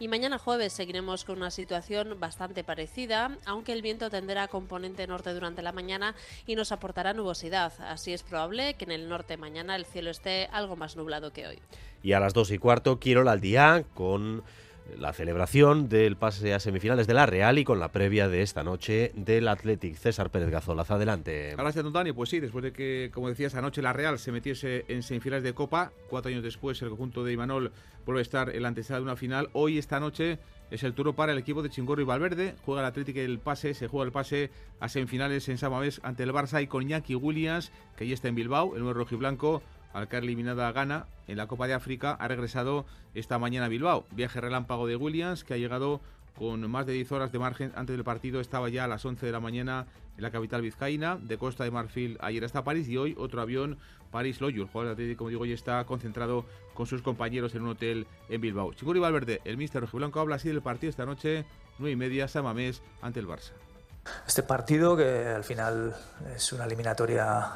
Y mañana jueves seguiremos con una situación bastante parecida, aunque el viento tenderá componente norte durante la mañana y nos aportará nubosidad. Así es probable que en el norte mañana el cielo esté algo más nublado que hoy. Y a las dos y cuarto, quiero al día con la celebración del pase a semifinales de la Real y con la previa de esta noche del Athletic. César Pérez Gazolaz, adelante. Gracias, Antonio. Pues sí, después de que, como decías, anoche la Real se metiese en semifinales de Copa, cuatro años después el conjunto de Imanol vuelve a estar en la antesala de una final. Hoy, esta noche, es el turno para el equipo de Chingorro y Valverde. Juega el Athletic el pase, se juega el pase a semifinales en Samamés ante el Barça y con Iñaki Williams, que ya está en Bilbao, el nuevo rojiblanco al caer eliminada a Ghana en la Copa de África, ha regresado esta mañana a Bilbao. Viaje relámpago de Williams, que ha llegado con más de 10 horas de margen antes del partido. Estaba ya a las 11 de la mañana en la capital vizcaína. De Costa de Marfil ayer hasta París y hoy otro avión París-Loyu. El jugador de como digo, hoy está concentrado con sus compañeros en un hotel en Bilbao. Chiguri Valverde, el míster rojiblanco, habla así del partido esta noche, 9 y media, Samamés, ante el Barça. Este partido que al final es una eliminatoria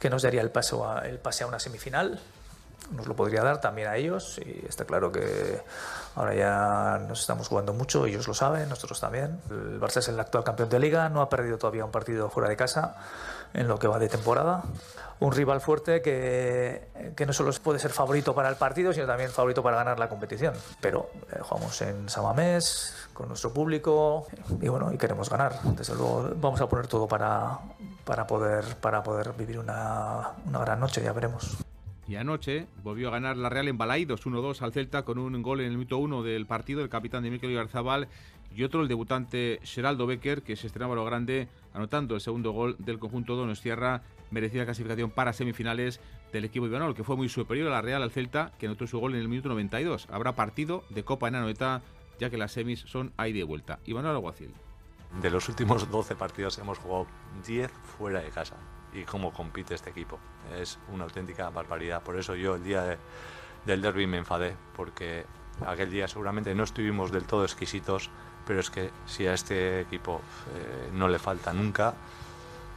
que nos daría el, paso a, el pase a una semifinal. Nos lo podría dar también a ellos y está claro que ahora ya nos estamos jugando mucho, ellos lo saben, nosotros también. El Barça es el actual campeón de liga, no ha perdido todavía un partido fuera de casa en lo que va de temporada. Un rival fuerte que, que no solo puede ser favorito para el partido, sino también favorito para ganar la competición. Pero eh, jugamos en Samamés, con nuestro público y bueno, y queremos ganar. Desde luego vamos a poner todo para, para, poder, para poder vivir una, una gran noche, ya veremos. Y anoche volvió a ganar la Real en Balaidos 1-2 al Celta con un gol en el minuto 1 del partido, el capitán de Mikel Garzabal y otro el debutante Geraldo Becker, que se estrenaba lo grande anotando el segundo gol del conjunto Donostiarra, merecida clasificación para semifinales del equipo Ibanol, que fue muy superior a la Real al Celta, que anotó su gol en el minuto 92. Habrá partido de Copa en Anoeta, ya que las semis son ahí de vuelta. Ibanol Alguacil. De los últimos 12 partidos hemos jugado 10 fuera de casa. Y cómo compite este equipo. Es una auténtica barbaridad. Por eso yo el día del derby me enfadé, porque aquel día seguramente no estuvimos del todo exquisitos pero es que si a este equipo eh, no le falta nunca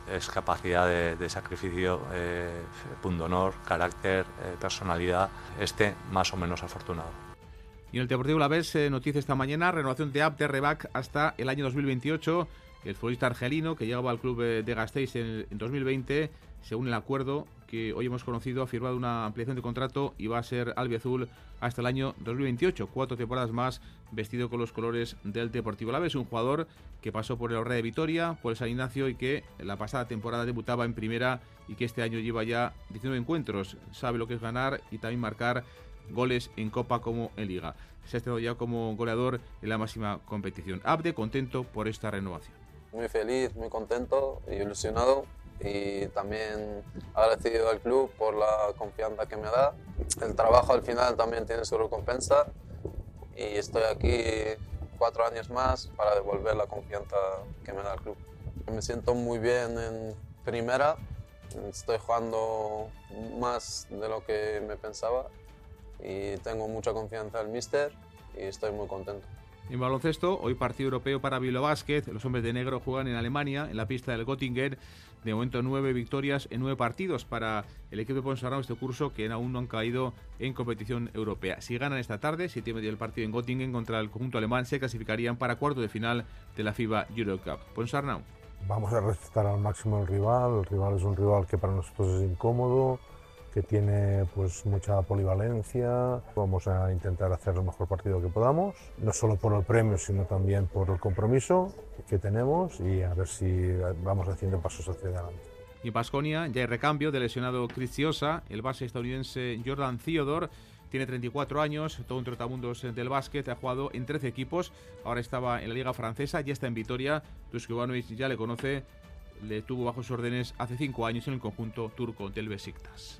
es capacidad de, sacrificio, eh, honor, carácter, eh, personalidad, este más o menos afortunado. Y en el Deportivo La Vez, eh, noticia esta mañana, renovación de Abder Rebac hasta el año 2028. El futbolista argelino que llegaba al club de Gasteiz en, en 2020, según el acuerdo que hoy hemos conocido, ha firmado una ampliación de contrato y va a ser albiazul hasta el año 2028, cuatro temporadas más vestido con los colores del Deportivo Es un jugador que pasó por el Orre de Vitoria, por el San Ignacio y que la pasada temporada debutaba en primera y que este año lleva ya 19 encuentros, sabe lo que es ganar y también marcar goles en Copa como en Liga. Se ha estado ya como goleador en la máxima competición. Abde contento por esta renovación. Muy feliz, muy contento y ilusionado y también agradecido al club por la confianza que me da. El trabajo al final también tiene su recompensa y estoy aquí cuatro años más para devolver la confianza que me da el club. Me siento muy bien en primera, estoy jugando más de lo que me pensaba y tengo mucha confianza en el míster y estoy muy contento. En baloncesto, hoy partido europeo para Bilbao Basket. Los hombres de negro juegan en Alemania, en la pista del Göttingen. De momento, nueve victorias en nueve partidos para el equipo de Ponsarnau este curso, que aún no han caído en competición europea. Si ganan esta tarde, si tienen el partido en Göttingen contra el conjunto alemán, se clasificarían para cuarto de final de la FIBA Eurocup. Ponsarnau. Vamos a respetar al máximo al rival. El rival es un rival que para nosotros es incómodo que tiene pues mucha polivalencia. Vamos a intentar hacer el mejor partido que podamos, no solo por el premio, sino también por el compromiso que tenemos y a ver si vamos haciendo pasos hacia adelante. Y en Basconia ya hay recambio del lesionado Cristiosa, el base estadounidense Jordan Theodore tiene 34 años, todo un trotamundos del básquet, ha jugado en 13 equipos, ahora estaba en la liga francesa, ya está en Vitoria, Dusko ya le conoce, le tuvo bajo sus órdenes hace 5 años en el conjunto turco del Besiktas.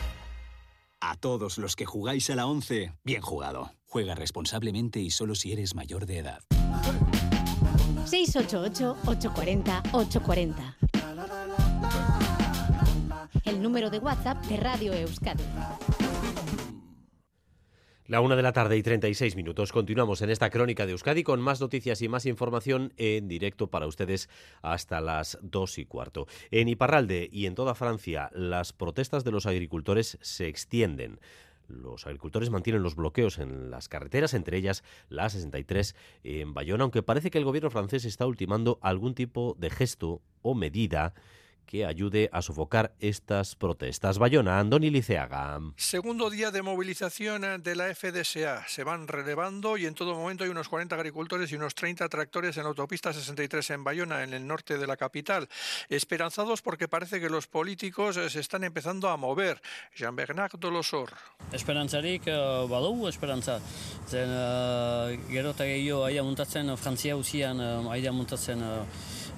A todos los que jugáis a la 11, bien jugado. Juega responsablemente y solo si eres mayor de edad. 688-840-840. El número de WhatsApp de Radio Euskadi. La una de la tarde y 36 minutos. Continuamos en esta crónica de Euskadi con más noticias y más información en directo para ustedes hasta las dos y cuarto. En Iparralde y en toda Francia, las protestas de los agricultores se extienden. Los agricultores mantienen los bloqueos en las carreteras, entre ellas la A63 en Bayona, aunque parece que el gobierno francés está ultimando algún tipo de gesto o medida que ayude a sofocar estas protestas. Bayona, Andoni Liceaga. Segundo día de movilización de la FDSA. Se van relevando y en todo momento hay unos 40 agricultores y unos 30 tractores en la autopista 63 en Bayona, en el norte de la capital. Esperanzados porque parece que los políticos se están empezando a mover. Jean-Bernard Dolosor. Esperantzarik uh, badu, esperantza. Zen, uh, gero eta gehiago aia muntatzen, Frantzia usian uh, aia muntatzen uh,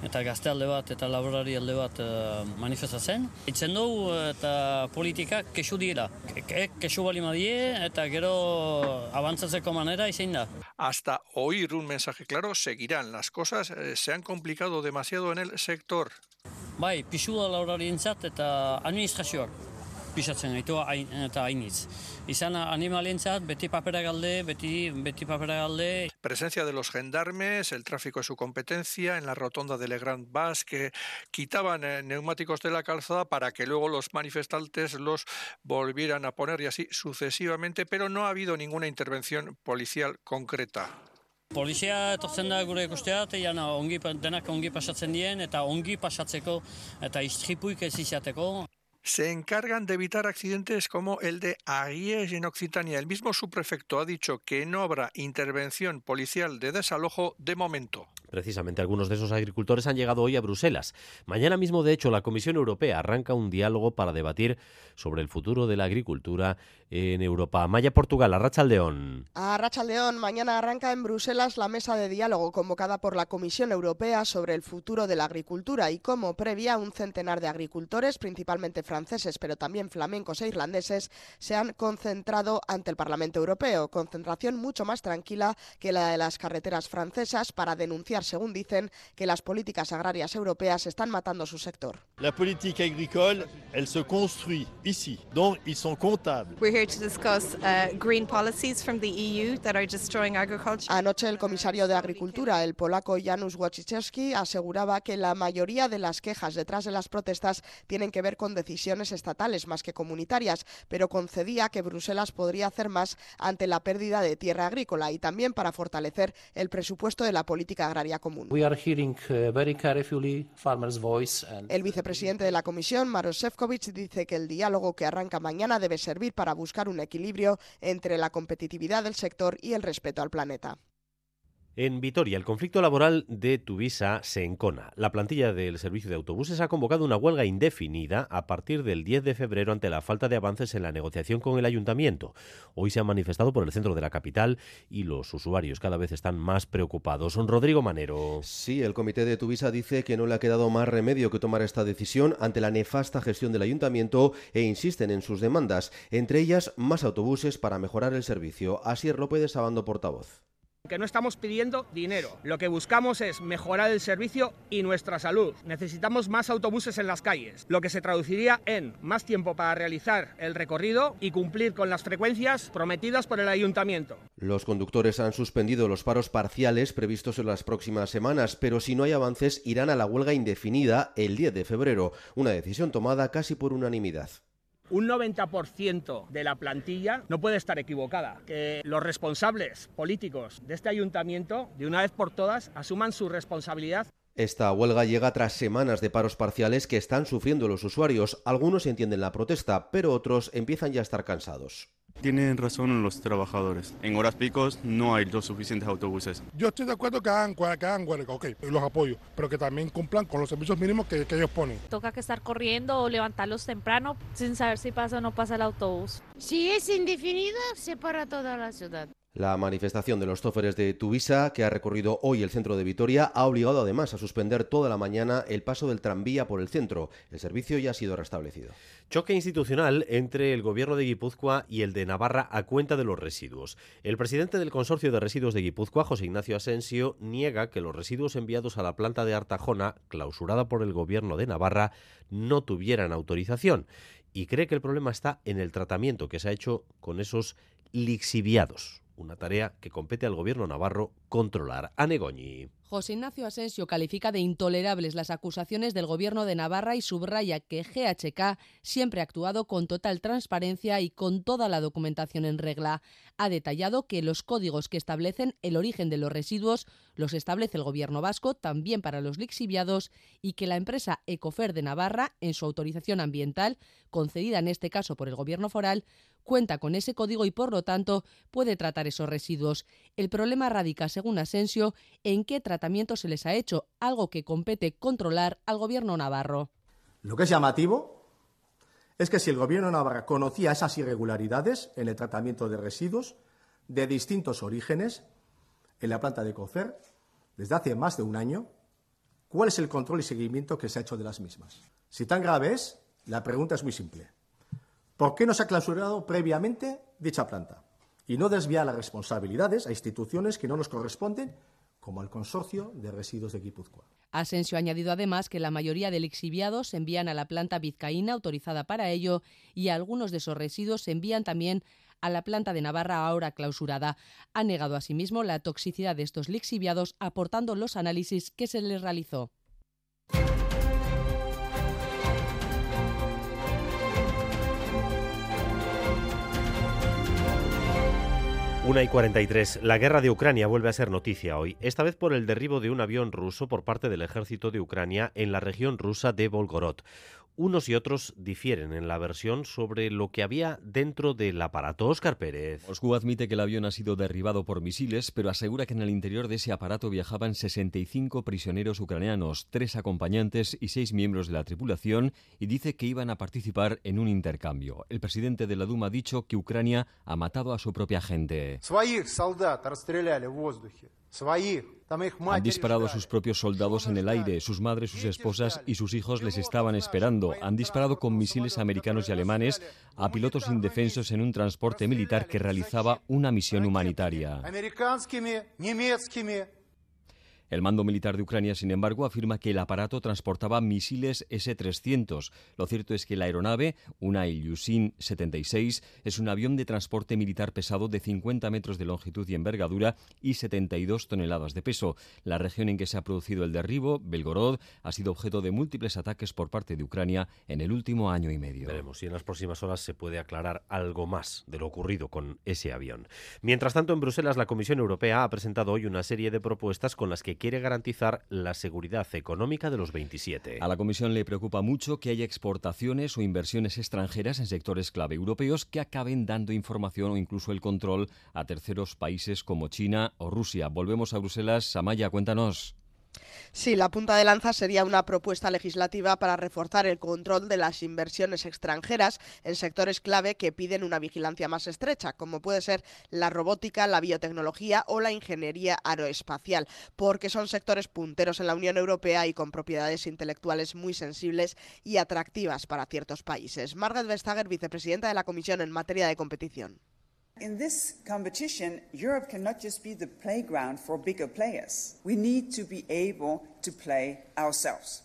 eta gazte alde bat eta laborari alde bat uh, manifestatzen. Itzen dugu eta politikak kesu dira. Kesu bali madie eta gero abantzatzeko manera izin da. Hasta oír un mensaje claro, seguirán. Las cosas eh, se han complicado demasiado en el sector. Bai, pisu da laborari eta administrazioak pisatzen gaitu eta hainitz. Izan animalientzat beti papera galde, beti, beti papera galde. Presencia de los gendarmes, el tráfico es su competencia, en la rotonda de Le Grand Bas, que quitaban eh, neumáticos de la calzada para que luego los manifestantes los volvieran a poner y así sucesivamente, pero no ha habido ninguna intervención policial concreta. Polizia etortzen da gure ikusteat, eta ongi, denak ongi pasatzen dien, eta ongi pasatzeko, eta istripuik ez izateko se encargan de evitar accidentes como el de Aguies en Occitania. El mismo subprefecto ha dicho que no habrá intervención policial de desalojo de momento. Precisamente algunos de esos agricultores han llegado hoy a Bruselas. Mañana mismo, de hecho, la Comisión Europea arranca un diálogo para debatir sobre el futuro de la agricultura en Europa. Maya Portugal, a Rachaldeón. A Rachaldeón, mañana arranca en Bruselas la mesa de diálogo convocada por la Comisión Europea sobre el futuro de la agricultura y como previa un centenar de agricultores, principalmente franceses, pero también flamencos e irlandeses, se han concentrado ante el Parlamento Europeo. Concentración mucho más tranquila que la de las carreteras francesas para denunciar según dicen, que las políticas agrarias europeas están matando su sector. La política agrícola, elle se construit ici, donc ils sont comptables. We're here to discuss uh, green policies from the EU that are destroying agriculture. Anoche el comisario de Agricultura, el polaco Janusz Wojciechowski, aseguraba que la mayoría de las quejas detrás de las protestas tienen que ver con decisiones estatales más que comunitarias, pero concedía que Bruselas podría hacer más ante la pérdida de tierra agrícola y también para fortalecer el presupuesto de la política agraria común. Uh, El vicepresidente de la Comisión, Maros Sefcovic, dice que el diálogo que arranca mañana debe servir para buscar un equilibrio entre la competitividad del sector y el respeto al planeta. En Vitoria, el conflicto laboral de Tuvisa se encona. La plantilla del servicio de autobuses ha convocado una huelga indefinida a partir del 10 de febrero ante la falta de avances en la negociación con el ayuntamiento. Hoy se han manifestado por el centro de la capital y los usuarios cada vez están más preocupados. Rodrigo Manero. Sí, el comité de Tuvisa dice que no le ha quedado más remedio que tomar esta decisión ante la nefasta gestión del ayuntamiento e insisten en sus demandas, entre ellas más autobuses para mejorar el servicio. Así es López de Sabando, portavoz que no estamos pidiendo dinero. Lo que buscamos es mejorar el servicio y nuestra salud. Necesitamos más autobuses en las calles, lo que se traduciría en más tiempo para realizar el recorrido y cumplir con las frecuencias prometidas por el ayuntamiento. Los conductores han suspendido los paros parciales previstos en las próximas semanas, pero si no hay avances irán a la huelga indefinida el 10 de febrero, una decisión tomada casi por unanimidad un 90% de la plantilla no puede estar equivocada. Que los responsables políticos de este ayuntamiento, de una vez por todas, asuman su responsabilidad. Esta huelga llega tras semanas de paros parciales que están sufriendo los usuarios. Algunos entienden la protesta, pero otros empiezan ya a estar cansados. Tienen razón los trabajadores. En horas picos no hay los suficientes autobuses. Yo estoy de acuerdo que hagan, que hagan huelga, ok, los apoyo, pero que también cumplan con los servicios mínimos que, que ellos ponen. Toca que estar corriendo o levantarlos temprano sin saber si pasa o no pasa el autobús. Si es indefinido, se para toda la ciudad. La manifestación de los tóferes de Tuvisa, que ha recorrido hoy el centro de Vitoria, ha obligado además a suspender toda la mañana el paso del tranvía por el centro. El servicio ya ha sido restablecido. Choque institucional entre el gobierno de Guipúzcoa y el de Navarra a cuenta de los residuos. El presidente del Consorcio de Residuos de Guipúzcoa, José Ignacio Asensio, niega que los residuos enviados a la planta de Artajona, clausurada por el gobierno de Navarra, no tuvieran autorización y cree que el problema está en el tratamiento que se ha hecho con esos lixiviados una tarea que compete al gobierno navarro controlar. a Negoñi. José Ignacio Asensio califica de intolerables las acusaciones del gobierno de Navarra y subraya que GHK siempre ha actuado con total transparencia y con toda la documentación en regla. Ha detallado que los códigos que establecen el origen de los residuos los establece el gobierno vasco también para los lixiviados y que la empresa Ecofer de Navarra, en su autorización ambiental, concedida en este caso por el gobierno foral, cuenta con ese código y por lo tanto puede tratar esos residuos. El problema radica, según Asensio, en qué tratamiento se les ha hecho, algo que compete controlar al gobierno navarro. Lo que es llamativo es que si el gobierno navarro conocía esas irregularidades en el tratamiento de residuos de distintos orígenes en la planta de Cofer desde hace más de un año, ¿cuál es el control y seguimiento que se ha hecho de las mismas? Si tan grave es, la pregunta es muy simple. ¿Por qué no se ha clausurado previamente dicha planta? Y no desviar las responsabilidades a instituciones que no nos corresponden, como al Consorcio de Residuos de Guipúzcoa. Asensio ha añadido además que la mayoría de lixiviados se envían a la planta vizcaína autorizada para ello y algunos de esos residuos se envían también a la planta de Navarra ahora clausurada. Ha negado asimismo la toxicidad de estos lixiviados aportando los análisis que se les realizó. Una y 43. La guerra de Ucrania vuelve a ser noticia hoy, esta vez por el derribo de un avión ruso por parte del ejército de Ucrania en la región rusa de Volgorod. Unos y otros difieren en la versión sobre lo que había dentro del aparato. Oscar Pérez. Moscú admite que el avión ha sido derribado por misiles, pero asegura que en el interior de ese aparato viajaban 65 prisioneros ucranianos, tres acompañantes y seis miembros de la tripulación, y dice que iban a participar en un intercambio. El presidente de la Duma ha dicho que Ucrania ha matado a su propia gente. Han disparado a sus propios soldados en el aire, sus madres, sus esposas y sus hijos les estaban esperando. Han disparado con misiles americanos y alemanes a pilotos indefensos en un transporte militar que realizaba una misión humanitaria. El mando militar de Ucrania, sin embargo, afirma que el aparato transportaba misiles S-300. Lo cierto es que la aeronave, una Ilyushin 76, es un avión de transporte militar pesado de 50 metros de longitud y envergadura y 72 toneladas de peso. La región en que se ha producido el derribo, Belgorod, ha sido objeto de múltiples ataques por parte de Ucrania en el último año y medio. Veremos si en las próximas horas se puede aclarar algo más de lo ocurrido con ese avión. Mientras tanto, en Bruselas, la Comisión Europea ha presentado hoy una serie de propuestas con las que quiere garantizar la seguridad económica de los 27. A la Comisión le preocupa mucho que haya exportaciones o inversiones extranjeras en sectores clave europeos que acaben dando información o incluso el control a terceros países como China o Rusia. Volvemos a Bruselas. Samaya, cuéntanos. Sí, la punta de lanza sería una propuesta legislativa para reforzar el control de las inversiones extranjeras en sectores clave que piden una vigilancia más estrecha, como puede ser la robótica, la biotecnología o la ingeniería aeroespacial, porque son sectores punteros en la Unión Europea y con propiedades intelectuales muy sensibles y atractivas para ciertos países. Margaret Vestager, vicepresidenta de la Comisión en materia de competición. In this competition, Europe cannot just be the playground for bigger players. We need to be able to play ourselves.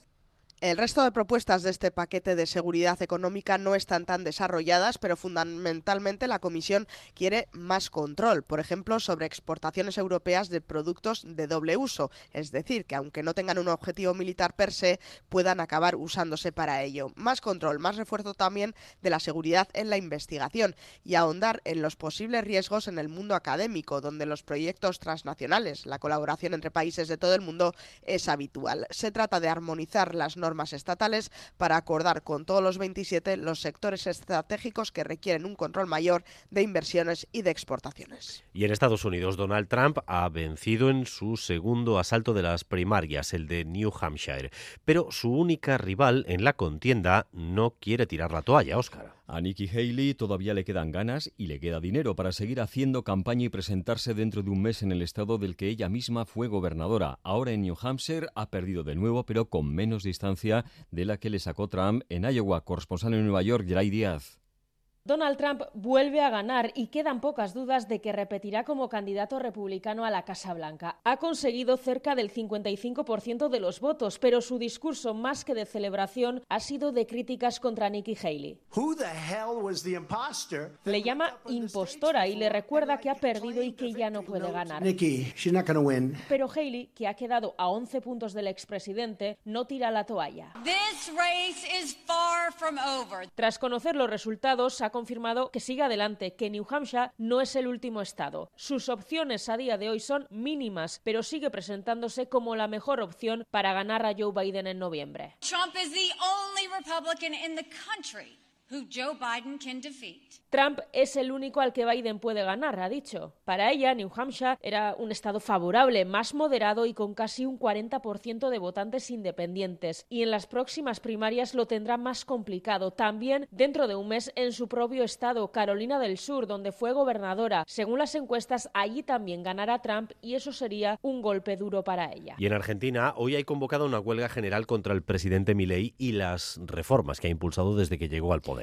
El resto de propuestas de este paquete de seguridad económica no están tan desarrolladas, pero fundamentalmente la Comisión quiere más control, por ejemplo, sobre exportaciones europeas de productos de doble uso, es decir, que aunque no tengan un objetivo militar per se, puedan acabar usándose para ello. Más control, más refuerzo también de la seguridad en la investigación y ahondar en los posibles riesgos en el mundo académico, donde los proyectos transnacionales, la colaboración entre países de todo el mundo es habitual. Se trata de armonizar las normas normas estatales para acordar con todos los 27 los sectores estratégicos que requieren un control mayor de inversiones y de exportaciones. Y en Estados Unidos, Donald Trump ha vencido en su segundo asalto de las primarias, el de New Hampshire. Pero su única rival en la contienda no quiere tirar la toalla, Oscar. A Nikki Haley todavía le quedan ganas y le queda dinero para seguir haciendo campaña y presentarse dentro de un mes en el estado del que ella misma fue gobernadora. Ahora en New Hampshire ha perdido de nuevo, pero con menos distancia de la que le sacó Trump en Iowa. Corresponsal en Nueva York, Geray Díaz. Donald Trump vuelve a ganar y quedan pocas dudas de que repetirá como candidato republicano a la Casa Blanca. Ha conseguido cerca del 55% de los votos, pero su discurso más que de celebración ha sido de críticas contra Nikki Haley. Le llama impostora y le recuerda que ha perdido y que ya no puede ganar. Pero Haley, que ha quedado a 11 puntos del expresidente, no tira la toalla. Tras conocer los resultados, ha confirmado que sigue adelante, que New Hampshire no es el último estado. Sus opciones a día de hoy son mínimas, pero sigue presentándose como la mejor opción para ganar a Joe Biden en noviembre. Trump is the only Republican in the country who Joe Biden can defeat. Trump es el único al que Biden puede ganar, ha dicho. Para ella, New Hampshire era un estado favorable, más moderado y con casi un 40% de votantes independientes. Y en las próximas primarias lo tendrá más complicado. También dentro de un mes en su propio estado, Carolina del Sur, donde fue gobernadora. Según las encuestas, allí también ganará Trump y eso sería un golpe duro para ella. Y en Argentina, hoy hay convocado una huelga general contra el presidente Milei y las reformas que ha impulsado desde que llegó al poder.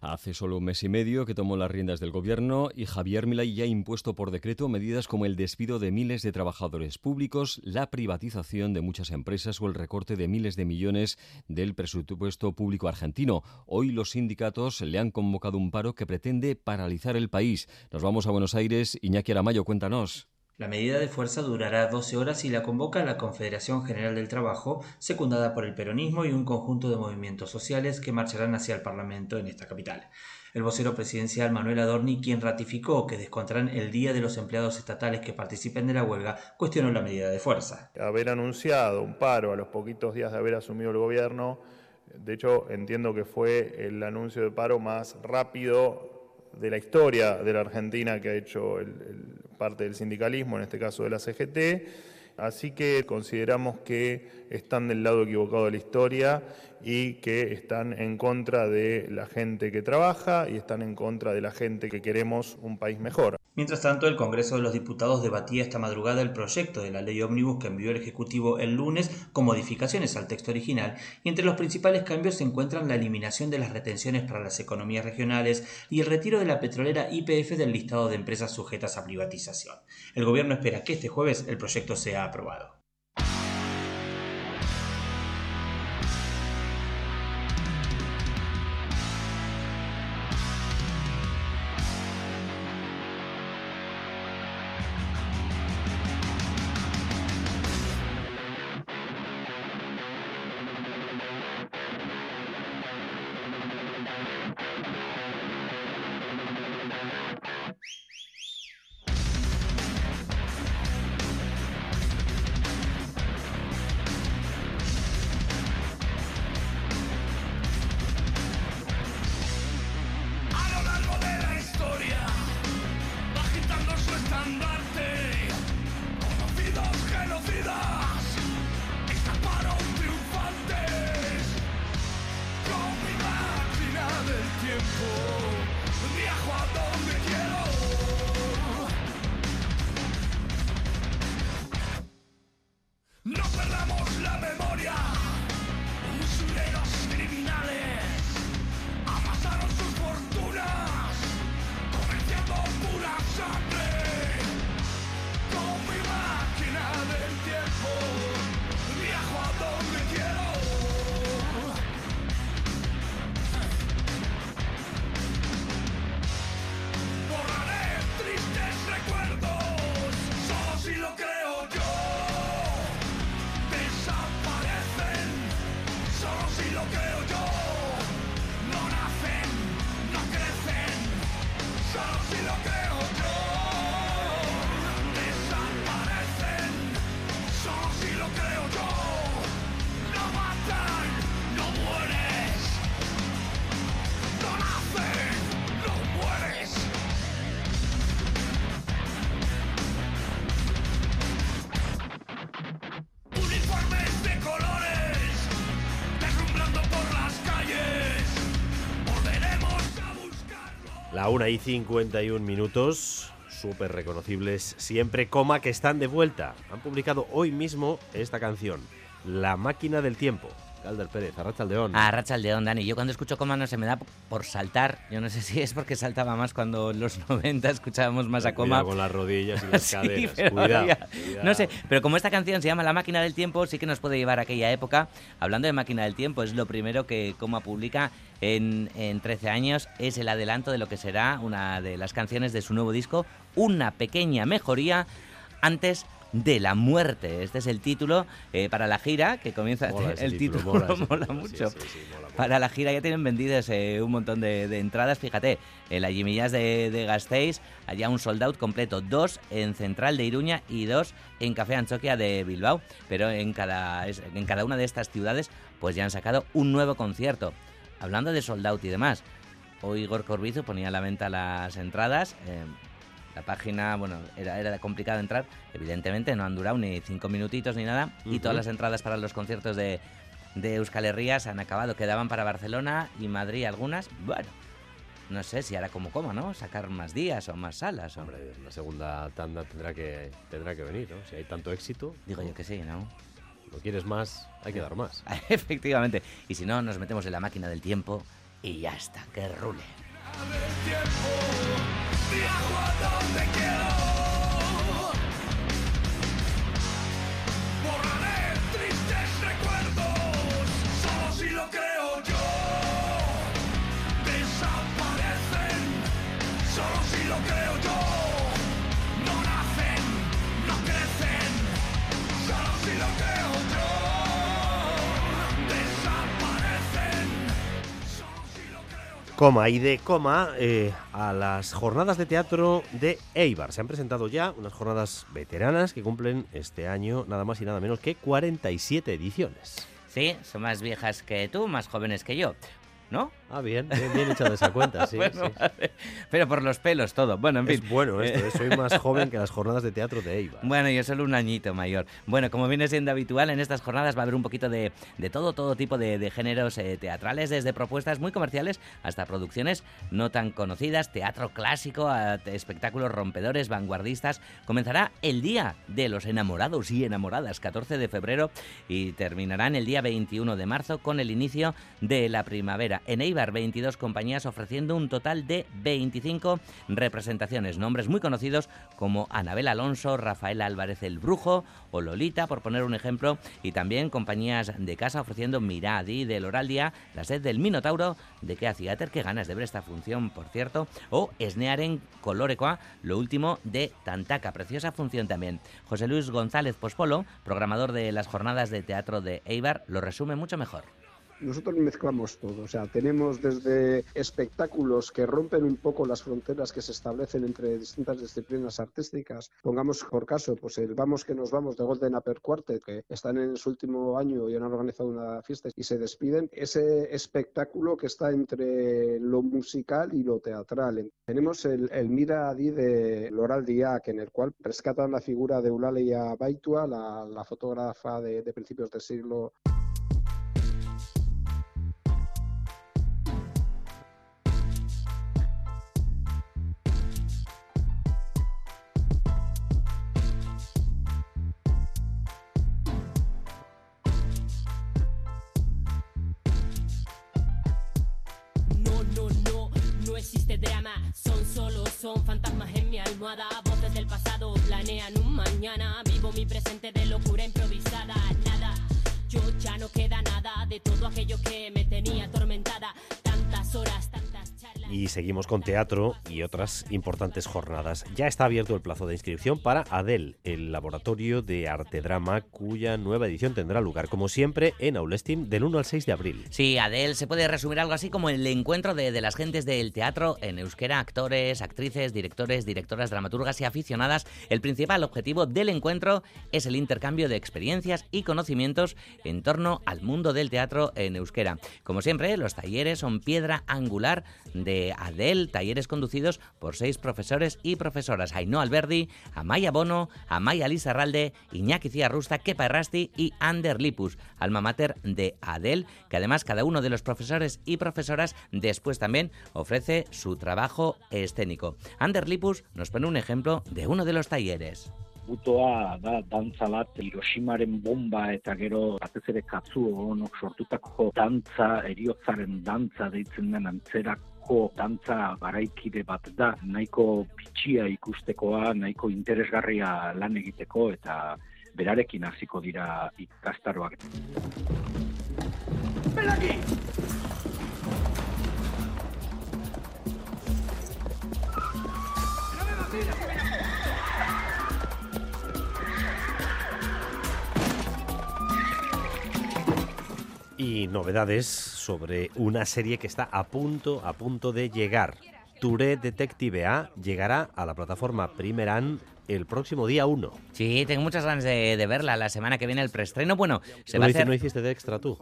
Hace solo un mes y medio que tomó las riendas del gobierno y Javier Milei ya ha impuesto por decreto medidas como el despido de miles de trabajadores públicos, la privatización de muchas empresas o el recorte de miles de millones del presupuesto público argentino. Hoy los sindicatos le han convocado un paro que pretende paralizar el país. Nos vamos a Buenos Aires. Iñaki Aramayo, cuéntanos. La medida de fuerza durará 12 horas y la convoca la Confederación General del Trabajo, secundada por el peronismo y un conjunto de movimientos sociales que marcharán hacia el Parlamento en esta capital el vocero presidencial Manuel Adorni, quien ratificó que descontarán el Día de los Empleados Estatales que participen de la huelga, cuestionó la medida de fuerza. Haber anunciado un paro a los poquitos días de haber asumido el gobierno, de hecho entiendo que fue el anuncio de paro más rápido de la historia de la Argentina que ha hecho parte del sindicalismo, en este caso de la CGT, Así que consideramos que están del lado equivocado de la historia y que están en contra de la gente que trabaja y están en contra de la gente que queremos un país mejor. Mientras tanto, el Congreso de los Diputados debatía esta madrugada el proyecto de la ley ómnibus que envió el Ejecutivo el lunes con modificaciones al texto original y entre los principales cambios se encuentran la eliminación de las retenciones para las economías regionales y el retiro de la petrolera IPF del listado de empresas sujetas a privatización. El gobierno espera que este jueves el proyecto sea aprobado. 1 y 51 minutos, súper reconocibles siempre, coma, que están de vuelta. Han publicado hoy mismo esta canción, La máquina del tiempo. Calder Pérez, Arracha Aldeón. A Racha Aldeón, Dani. Yo cuando escucho coma no se me da por saltar. Yo no sé si es porque saltaba más cuando en los 90 escuchábamos más a coma. Con las rodillas y las Sí, caderas. pero Cuidado, ya- cuidado. No sé, pero como esta canción se llama La máquina del tiempo, sí que nos puede llevar a aquella época. Hablando de máquina del tiempo, es lo primero que Coma publica en, en 13 años. Es el adelanto de lo que será una de las canciones de su nuevo disco, Una pequeña mejoría antes de la muerte. Este es el título eh, para la gira que comienza. Mola el título, título, mola título, mucho. sí, sí, mola mucho. Para la gira ya tienen vendidas eh, un montón de, de entradas. Fíjate, en la Jazz de, de Gasteiz, allá un sold out completo. Dos en Central de Iruña y dos en Café Anchoquia de Bilbao. Pero en cada, en cada una de estas ciudades pues ya han sacado un nuevo concierto. Hablando de sold out y demás, hoy Igor Corbizo ponía a la venta las entradas. eh, la página, bueno, era, era complicado entrar, evidentemente, no han durado ni cinco minutitos ni nada. Y Ujú. todas las entradas para los conciertos de, de Euskal Herria se han acabado. Quedaban para Barcelona y Madrid algunas. Bueno, no sé si hará como coma, ¿no? Sacar más días o más salas. o- Hombre, la segunda tanda tendrá que, tendrá que venir, ¿no? Si hay tanto éxito. Digo yo que sí, ¿no? Lo quieres más, hay que dar más. Efectivamente. Y si no, nos metemos en la máquina del tiempo y ya está, que rule. Viajo a donde quiero. Coma y de coma eh, a las jornadas de teatro de Eibar. Se han presentado ya unas jornadas veteranas que cumplen este año nada más y nada menos que 47 ediciones. Sí, son más viejas que tú, más jóvenes que yo. ¿No? Ah, bien, bien, bien echado esa cuenta, sí. Bueno, sí. vale. Pero por los pelos todo. Bueno, en fin. Es bueno esto, Eh, ¿eh? soy más joven que las jornadas de teatro de Eibar. Bueno, yo solo un añito mayor. Bueno, como viene siendo habitual, en estas jornadas va a haber un poquito de, de todo, todo tipo de, de géneros eh, teatrales, desde propuestas muy comerciales hasta producciones no tan conocidas, teatro clásico, a espectáculos rompedores, vanguardistas. Comenzará el Día de los Enamorados y Enamoradas, 14 de febrero, y terminarán el día 21 de marzo con el inicio de la primavera. En Eibar, 22 compañías ofreciendo un total de 25 representaciones. Nombres muy conocidos como Anabel Alonso, Rafael Álvarez el Brujo o Lolita, por poner un ejemplo, y también compañías de casa ofreciendo Miradi del Oraldia, La Sed del Minotauro, de Kea Theater, que ganas de ver esta función, por cierto, o Esnearen Colorecoa, lo último de Tantaca, preciosa función también. José Luis González Pospolo, programador de las jornadas de teatro de Eibar, lo resume mucho mejor. Nosotros mezclamos todo. O sea, tenemos desde espectáculos que rompen un poco las fronteras que se establecen entre distintas disciplinas artísticas. Pongamos por caso, pues el Vamos que nos vamos de Golden Upper Quartet, que están en su último año y han organizado una fiesta y se despiden. Ese espectáculo que está entre lo musical y lo teatral. Tenemos el, el Mira Adi de Loral Diac, en el cual rescatan la figura de Eulalia Baitua, la, la fotógrafa de, de principios del siglo son fantasmas en mi almohada. Voces del pasado planean un mañana. Vivo mi presente de locura improvisada. Nada, yo ya no queda nada de todo aquello que me Y seguimos con teatro y otras importantes jornadas. Ya está abierto el plazo de inscripción para ADEL, el laboratorio de arte drama, cuya nueva edición tendrá lugar, como siempre, en Aulestim del 1 al 6 de abril. Sí, Adel se puede resumir algo así como el encuentro de, de las gentes del teatro en euskera, actores, actrices, directores, directoras, dramaturgas y aficionadas. El principal objetivo del encuentro es el intercambio de experiencias y conocimientos en torno al mundo del teatro en euskera. Como siempre, los talleres son piedra angular de Adel, talleres conducidos por seis profesores y profesoras, Ainhoa Alberdi, Amaya Bono, Amaya Lizarralde, Iñaki Ciarrusta, Kepa Errasti y Ander Lipus, alma mater de Adel, que además cada uno de los profesores y profesoras después también ofrece su trabajo escénico. Ander Lipus nos pone un ejemplo de uno de los talleres. Dantza garaikide bat da, nahiko pitxia ikustekoa, nahiko interesgarria lan egiteko eta berarekin hasiko dira ikastaroak. ¡Ven aquí! Y novedades sobre una serie que está a punto, a punto de llegar. Touré Detective A llegará a la plataforma Primeran el próximo día 1. Sí, tengo muchas ganas de, de verla. La semana que viene el preestreno. Bueno, se ¿No, va a hacer... no hiciste de extra tú?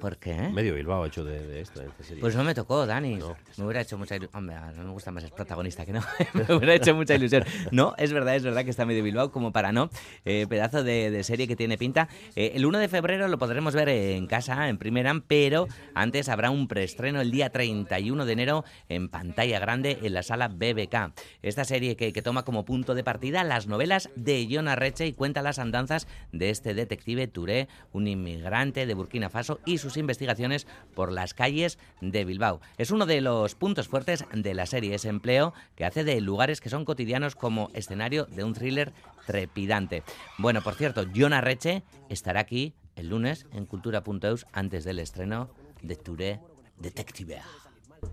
¿Por qué? Medio Bilbao ha hecho de, de esto. de esta serie. Pues no me tocó, Dani. Me hubiera hecho mucha ilusión. Hombre, no me gusta más el protagonista que no. me hubiera hecho mucha ilusión. No, es verdad, es verdad que está medio Bilbao como para no. Eh, pedazo de, de serie que tiene pinta. Eh, el 1 de febrero lo podremos ver en casa, en Primeran, pero antes habrá un preestreno el día 31 de enero en pantalla grande en la sala BBK. Esta serie que, que toma como punto de partida las novelas de John Arreche y cuenta las andanzas de este detective Touré, un inmigrante de Burkina Faso y sus investigaciones por las calles de Bilbao. Es uno de los puntos fuertes de la serie, ese empleo que hace de lugares que son cotidianos como escenario de un thriller trepidante. Bueno, por cierto, John Arreche estará aquí el lunes en cultura.eus antes del estreno de Touré Detective.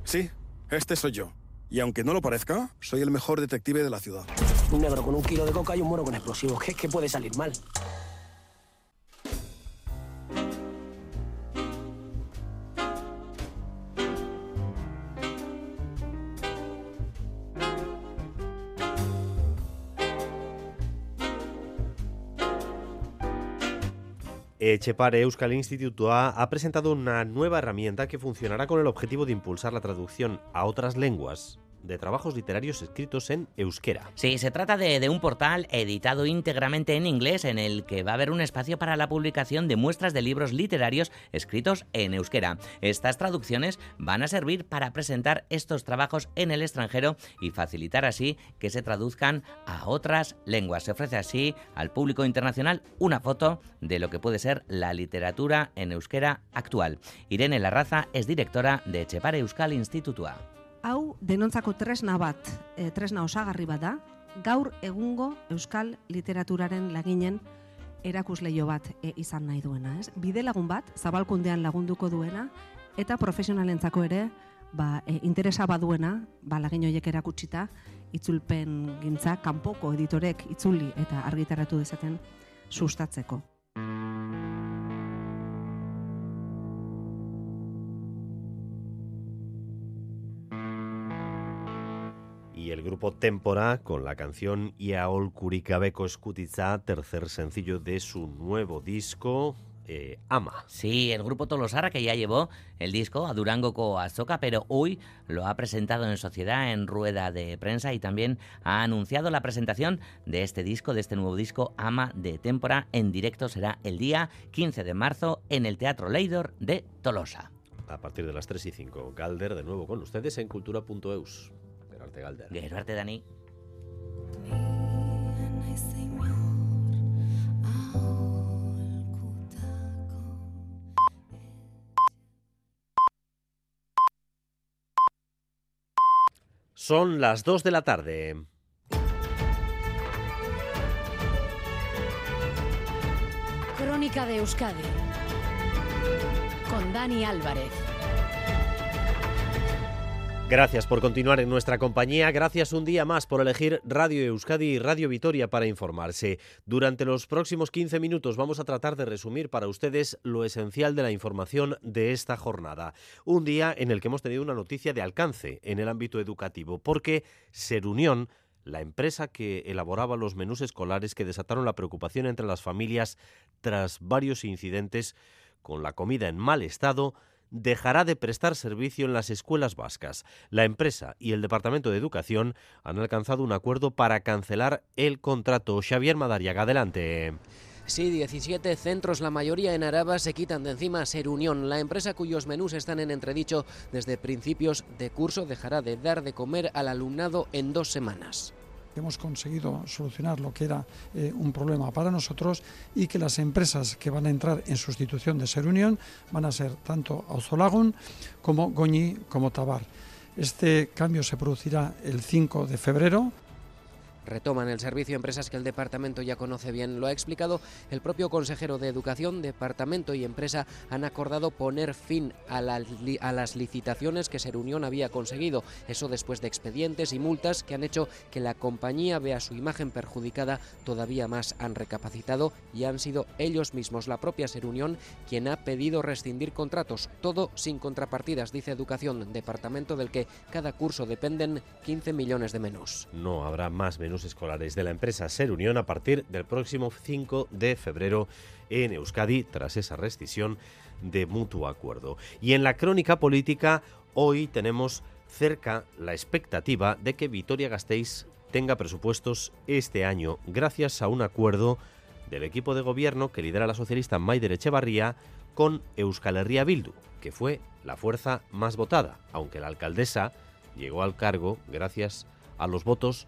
Sí, este soy yo. Y aunque no lo parezca, soy el mejor detective de la ciudad. Un negro con un kilo de coca y un mono con explosivos. ¿Qué, qué puede salir mal? Echepare Euskal Instituto A ha presentado una nueva herramienta que funcionará con el objetivo de impulsar la traducción a otras lenguas de trabajos literarios escritos en euskera. Sí, se trata de, un portal editado íntegramente en inglés en el que va a haber un espacio para la publicación de muestras de libros literarios escritos en euskera. Estas traducciones van a servir para presentar estos trabajos en el extranjero y facilitar así que se traduzcan a otras lenguas. Se ofrece así al público internacional una foto de lo que puede ser la literatura en euskera actual. Irene Larraza es directora de Echepare Euskal Institutua. Hau denontzako tresna bat, e, tresna osagarri bat da, gaur egungo euskal literaturaren laginen erakusleio bat e, izan nahi duena, ez? Bidelagun bat, zabalkundean lagunduko duena, eta profesionalentzako ere, ba, e, interesa baduena, ba, lagin horiek erakutsita, itzulpen gintza, kanpoko editorek itzuli eta argitaratu dezaten sustatzeko. El grupo Tempora con la canción Iaol Kurikabeko Skutitza, tercer sencillo de su nuevo disco. eh, Ama. Sí, el grupo Tolosara que ya llevó el disco a Durango con Azoka, pero hoy lo ha presentado en sociedad en rueda de prensa y también ha anunciado la presentación de este disco, de este nuevo disco Ama de Tempora en directo será el día 15 de marzo en el Teatro Leidor de Tolosa. A partir de las 3 y 5, Galder de nuevo con ustedes en cultura.eus. Gerarte Galder. Dani. Son las 2 de la tarde. Crónica de Euskadi con Dani Álvarez. Gracias por continuar en nuestra compañía. Gracias un día más por elegir Radio Euskadi y Radio Vitoria para informarse. Durante los próximos 15 minutos vamos a tratar de resumir para ustedes lo esencial de la información de esta jornada. Un día en el que hemos tenido una noticia de alcance en el ámbito educativo, porque Serunión la empresa que elaboraba los menús escolares que desataron la preocupación entre las familias tras varios incidentes con la comida en mal estado, dejará de prestar servicio en las escuelas vascas. La empresa y el Departamento de Educación han alcanzado un acuerdo para cancelar el contrato. Xavier Madariaga, adelante. Sí, 17 centros, la mayoría en Araba, se quitan de encima Ser Unión. La empresa cuyos menús están en entredicho desde principios de curso dejará de dar de comer al alumnado en dos semanas hemos conseguido solucionar lo que era eh, un problema para nosotros y que las empresas que van a entrar en sustitución de Ser Unión van a ser tanto Auzolagun como Goñi como Tabar. Este cambio se producirá el 5 de febrero retoman el servicio empresas que el departamento ya conoce bien. Lo ha explicado el propio consejero de Educación, departamento y empresa han acordado poner fin a, la, a, las licitaciones que Ser Unión había conseguido. Eso después de expedientes y multas que han hecho que la compañía vea su imagen perjudicada todavía más. Han recapacitado y han sido ellos mismos, la propia Ser Unión, quien ha pedido rescindir contratos. Todo sin contrapartidas, dice Educación, departamento del que cada curso dependen 15 millones de menús. No habrá más escolares de la empresa Ser Unión a partir del próximo 5 de febrero en Euskadi tras esa rescisión de mutuo acuerdo. Y en la crónica política hoy tenemos cerca la expectativa de que Vitoria Gasteiz tenga presupuestos este año gracias a un acuerdo del equipo de gobierno que lidera la socialista Maider Echevarría con Euskal Herria Bildu, que fue la fuerza más votada, aunque la alcaldesa llegó al cargo gracias a los votos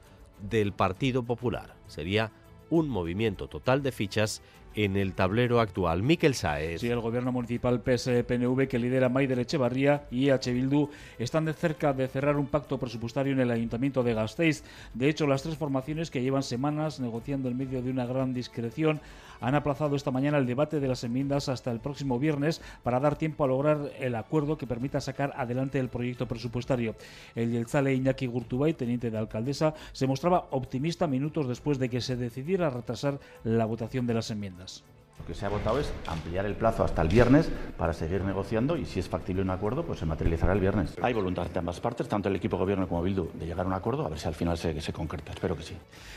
del Partido Popular. Sería un movimiento total de fichas en el tablero actual. Miquel Saez. Sí, el gobierno municipal PSPNV que lidera Maider Echevarría y EH Bildu están de cerca de cerrar un pacto presupuestario en el ayuntamiento de Gasteiz. De hecho, las tres formaciones que llevan semanas negociando en medio de una gran discreción han aplazado esta mañana el debate de las enmiendas hasta el próximo viernes para dar tiempo a lograr el acuerdo que permita sacar adelante el proyecto presupuestario. El Yelzale Iñaki Gurtubay, teniente de alcaldesa, se mostraba optimista minutos después de que se decidiera retrasar la votación de las enmiendas. Lo que se ha votado es ampliar el plazo hasta el viernes para seguir negociando y si es factible un acuerdo, pues se materializará el viernes. Hay voluntad de ambas partes, tanto el equipo gobierno como Bildu, de llegar a un acuerdo, a ver si al final se, se concreta. Espero que sí.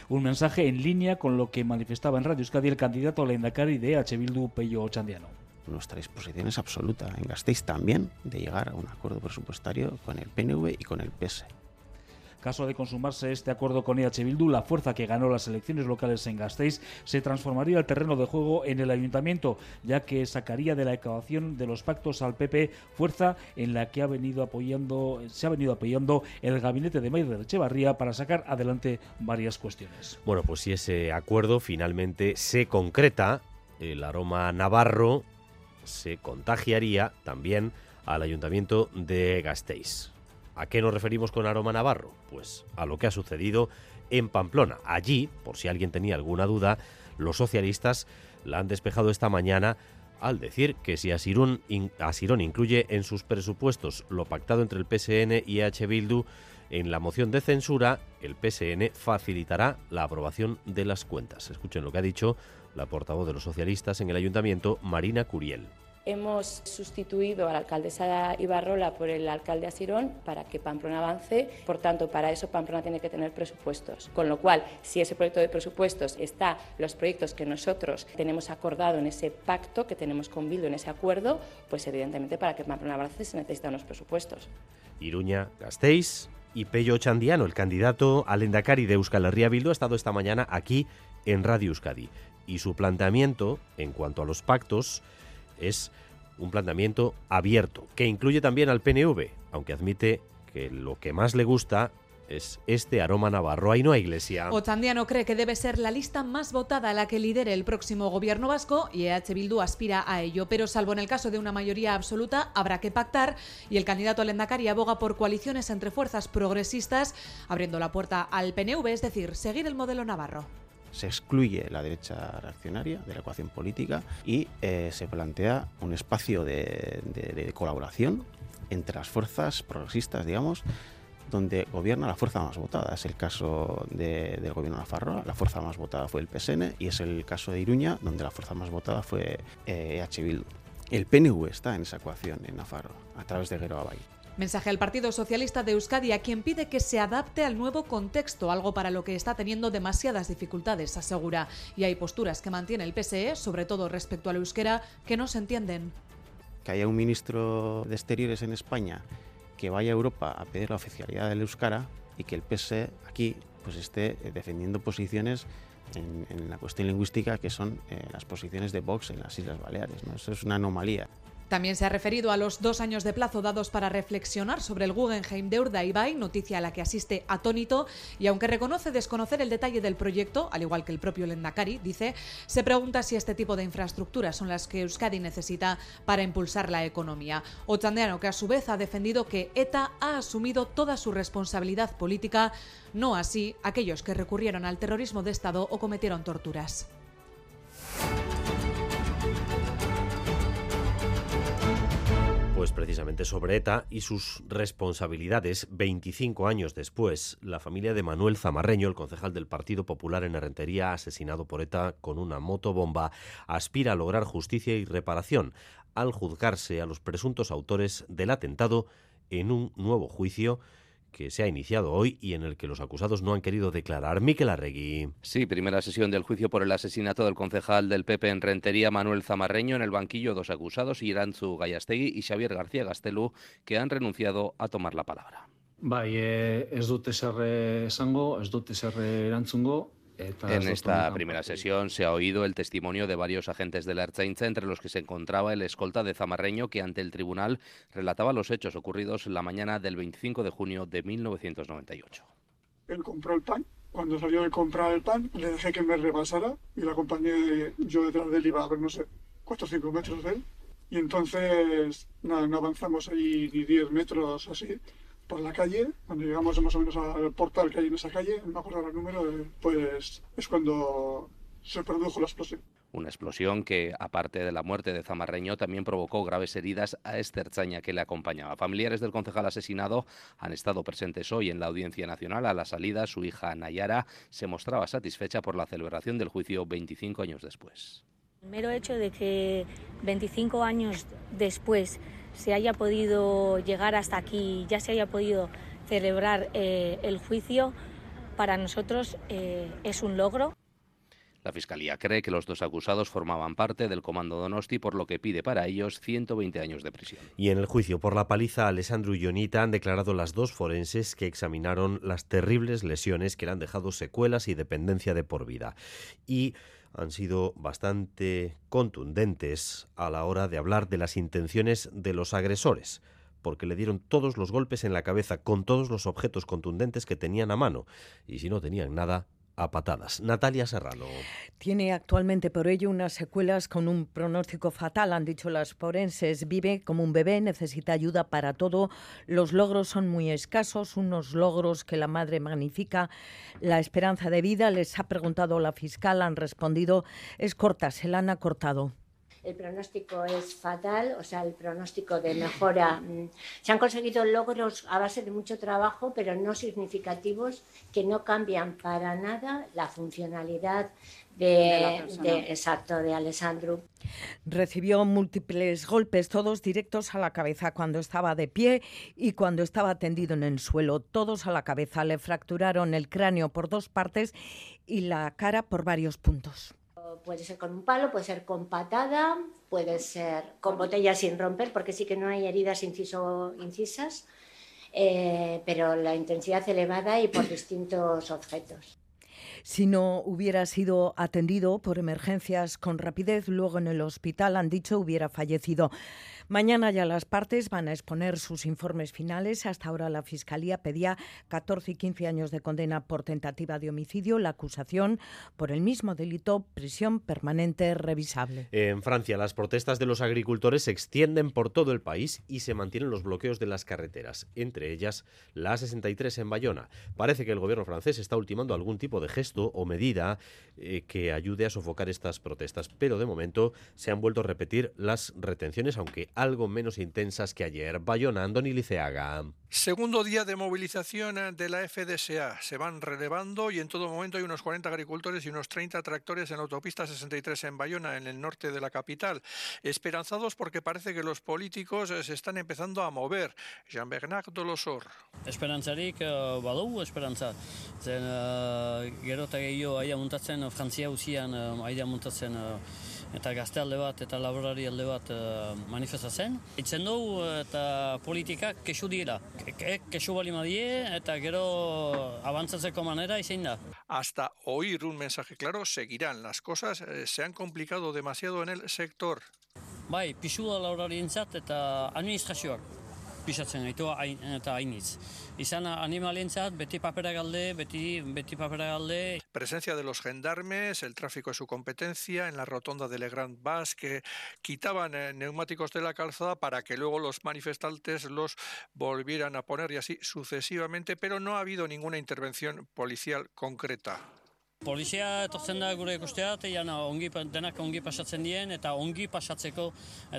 Un mensaje en línea con lo que manifestaba en Radio Euskadi el candidato a la Endacari de H. Bildu, Pello Ochandiano. Nuestra disposición es absoluta en Gasteiz también de llegar a un acuerdo presupuestario con el PNV y con el PS. Caso de consumarse este acuerdo con EH Bildu, la fuerza que ganó las elecciones locales en Gasteiz se transformaría el terreno de juego en el ayuntamiento, ya que sacaría de la ecuación de los pactos al PP, fuerza en la que ha venido apoyando, se ha venido apoyando el gabinete de Maider Echevarría para sacar adelante varias cuestiones. Bueno, pues si ese acuerdo finalmente se concreta, el aroma navarro se contagiaría también al ayuntamiento de Gasteiz. ¿A qué nos referimos con aroma navarro? Pues a lo que ha sucedido en Pamplona. Allí, por si alguien tenía alguna duda, los socialistas la han despejado esta mañana al decir que si Asirón, in, Asirón incluye en sus presupuestos lo pactado entre el PSN y H. Bildu en la moción de censura, el PSN facilitará la aprobación de las cuentas. Escuchen lo que ha dicho la portavoz de los socialistas en el ayuntamiento, Marina Curiel. Hemos sustituido a la alcaldesa Ibarrola por el alcalde Asirón para que Pamplona avance. Por tanto, para eso Pamplona tiene que tener presupuestos. Con lo cual, si ese proyecto de presupuestos está los proyectos que nosotros tenemos acordado en ese pacto que tenemos con Bildu, en ese acuerdo, pues evidentemente para que Pamplona avance se necesitan unos presupuestos. Iruña, Gasteiz y Pello Chandiano, el candidato al Endacari de Euskal Herria Bildu, ha estado esta mañana aquí en Radio Euskadi. Y su planteamiento, en cuanto a los pactos, es un planteamiento abierto, que incluye también al PNV, aunque admite que lo que más le gusta es este aroma navarro. Ahí no hay iglesia. Ochandiano cree que debe ser la lista más votada la que lidere el próximo gobierno vasco y EH Bildu aspira a ello, pero salvo en el caso de una mayoría absoluta habrá que pactar y el candidato al Endacari aboga por coaliciones entre fuerzas progresistas, abriendo la puerta al PNV, es decir, seguir el modelo navarro se excluye la derecha reaccionaria de la ecuación política y eh, se plantea un espacio de, colaboración entre las fuerzas progresistas, digamos, donde gobierna la fuerza más votada. Es el caso de, del gobierno de Nafarroa, la fuerza más votada fue el PSN, y es el caso de Iruña, donde la fuerza más votada fue eh, EH Bildu. El PNV está en esa ecuación en Nafarroa, a través de Gero Abay. Mensaje al Partido Socialista de Euskadi a quien pide que se adapte al nuevo contexto, algo para lo que está teniendo demasiadas dificultades, asegura. Y hay posturas que mantiene el PSE, sobre todo respecto al euskera, que no se entienden. Que haya un ministro de Exteriores en España que vaya a Europa a pedir la oficialidad del euskara y que el PSE aquí pues esté defendiendo posiciones en, en la cuestión lingüística que son eh, las posiciones de Vox en las Islas Baleares. ¿no? Eso es una anomalía. También se ha referido a los dos años de plazo dados para reflexionar sobre el Guggenheim de Urdaibai, noticia a la que asiste atónito, y aunque reconoce desconocer el detalle del proyecto, al igual que el propio Lendakari, dice, se pregunta si este tipo de infraestructuras son las que Euskadi necesita para impulsar la economía. Ochandeano, que a su vez ha defendido que ETA ha asumido toda su responsabilidad política, no así aquellos que recurrieron al terrorismo de Estado o cometieron torturas. Pues precisamente sobre ETA y sus responsabilidades, 25 años después, la familia de Manuel Zamarreño, el concejal del Partido Popular en Herrentería, asesinado por ETA con una motobomba, aspira a lograr justicia y reparación al juzgarse a los presuntos autores del atentado en un nuevo juicio que se ha iniciado hoy y en el que los acusados no han querido declarar. Miquel Arregui. Sí, primera sesión del juicio por el asesinato del concejal del PP en Rentería, Manuel Zamarreño. En el banquillo, dos acusados, Irantzu Gallastegui y Xavier García Gastelu, que han renunciado a tomar la palabra. Bai, eh, ez dut ezer esango, ez dut ezer erantzungo, En esta primera sesión se ha oído el testimonio de varios agentes de la Ertzaintza, entre los que se encontraba el escolta de Zamarreño, que ante el tribunal relataba los hechos ocurridos la mañana del 25 de junio de 1998. Él compró el pan. Cuando salió de comprar el pan, le dejé que me rebasara y la acompañé yo detrás de él, iba a ver, no sé, 4 o 5 metros de él. Y entonces, nada, no avanzamos ahí ni 10 metros así por la calle, cuando llegamos más o menos al portal que hay en esa calle, no me acuerdo el número, pues es cuando se produjo la explosión. Una explosión que, aparte de la muerte de Zamarreño, también provocó graves heridas a Esther Chaña, que le acompañaba. Familiares del concejal asesinado han estado presentes hoy en la Audiencia Nacional. A la salida, su hija Nayara se mostraba satisfecha por la celebración del juicio 25 años después. El mero hecho de que 25 años después se haya podido llegar hasta aquí, ya se haya podido celebrar eh, el juicio, para nosotros eh, es un logro. La Fiscalía cree que los dos acusados formaban parte del Comando Donosti, por lo que pide para ellos 120 años de prisión. Y en el juicio por la paliza a Alessandro Ionita han declarado las dos forenses que examinaron las terribles lesiones que le han dejado secuelas y dependencia de por vida. Y han sido bastante contundentes a la hora de hablar de las intenciones de los agresores, porque le dieron todos los golpes en la cabeza con todos los objetos contundentes que tenían a mano, y si no tenían nada, a patadas. Natalia Serrano. Tiene actualmente por ello unas secuelas con un pronóstico fatal, han dicho las forenses. Vive como un bebé, necesita ayuda para todo. Los logros son muy escasos, unos logros que la madre magnifica. La esperanza de vida, les ha preguntado la fiscal, han respondido, es corta, se la han acortado. El pronóstico es fatal, o sea, el pronóstico de mejora. mm, Se han conseguido logros a base de mucho trabajo, pero no significativos, que no cambian para nada la funcionalidad De exacto, de Alessandro. Recibió múltiples golpes, todos directos a la cabeza cuando estaba de pie y cuando estaba tendido en el suelo, todos a la cabeza. Le fracturaron el cráneo por dos partes y la cara por varios puntos. Puede ser con un palo, puede ser con patada, puede ser con botella sin romper, porque sí que no hay heridas inciso, incisas, eh, pero la intensidad elevada y por distintos objetos. Si no hubiera sido atendido por emergencias con rapidez, luego en el hospital han dicho hubiera fallecido. Mañana ya las partes van a exponer sus informes finales. Hasta ahora la Fiscalía pedía 14 y 15 años de condena por tentativa de homicidio. La acusación por el mismo delito, prisión permanente revisable. En Francia, las protestas de los agricultores se extienden por todo el país y se mantienen los bloqueos de las carreteras, entre ellas la A63 en Bayona. Parece que el gobierno francés está ultimando algún tipo de gesto o medida eh, que ayude a sofocar estas protestas, pero de momento se han vuelto a repetir las retenciones, aunque algo menos intensas que ayer. Bayona, Andoni Liceaga. Segundo día de movilización eh, de la FDSA. Se van relevando y en todo momento hay unos 40 agricultores y unos 30 tractores en la autopista 63 en Bayona, en el norte de la capital. Esperanzados porque parece que los políticos eh, se están empezando a mover. Jean-Bernard Dolosor. Esperantzarik uh, badugu esperantza. Zen uh, gero eta gehiago aia muntatzen uh, Frantzia uzian uh, aia muntatzen uh, eta gazte alde bat eta laborari alde bat uh, manifestatzen. Itzen dugu eta politika kesu dira. Ke- ke- Kesu bali madie eta gero abantzatzeko manera izin da. Hasta oír un mensaje claro, seguirán. Las cosas eh, se han complicado demasiado en el sector. Bai, pisua laborarientzat eta administrazioak pisatzen gaitu hain- eta hainitz. Izan animalientzat beti papera galde, beti, beti papera galde, Presencia de los gendarmes, el tráfico es su competencia en la rotonda de Le Grand Bas que quitaban eh, neumáticos de la calzada para que luego los manifestantes los volvieran a poner y así sucesivamente, pero no ha habido ninguna intervención policial concreta. Polizia etortzen da gure ikustera, eta jana ongi, denak ongi pasatzen dien, eta ongi pasatzeko,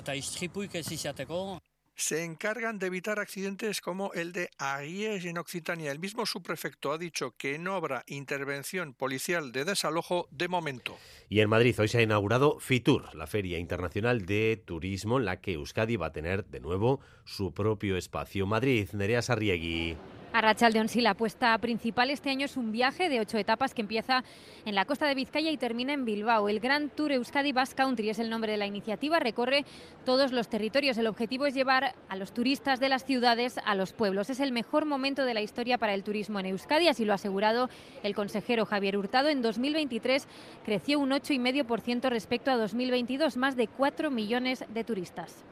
eta istripuik ez izateko. Se encargan de evitar accidentes como el de Aguies en Occitania. El mismo subprefecto ha dicho que no habrá intervención policial de desalojo de momento. Y en Madrid hoy se ha inaugurado FITUR, la Feria Internacional de Turismo, en la que Euskadi va a tener de nuevo su propio espacio. Madrid, Nerea Sarriegui. Arrachaldeón, sí, la apuesta principal este año es un viaje de ocho etapas que empieza en la costa de Vizcaya y termina en Bilbao. El Gran Tour Euskadi Basque Country es el nombre de la iniciativa, recorre todos los territorios. El objetivo es llevar a los turistas de las ciudades a los pueblos. Es el mejor momento de la historia para el turismo en Euskadi, así lo ha asegurado el consejero Javier Hurtado. En 2023 creció un 8,5% respecto a 2022, más de 4 millones de turistas.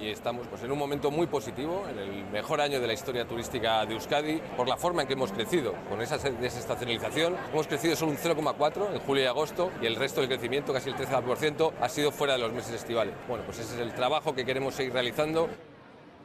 Y estamos pues, en un momento muy positivo, en el mejor año de la historia turística de Euskadi, por la forma en que hemos crecido. Con esa desestacionalización hemos crecido solo un 0,4 en julio y agosto y el resto del crecimiento, casi el 13%, ha sido fuera de los meses estivales. Bueno, pues ese es el trabajo que queremos seguir realizando.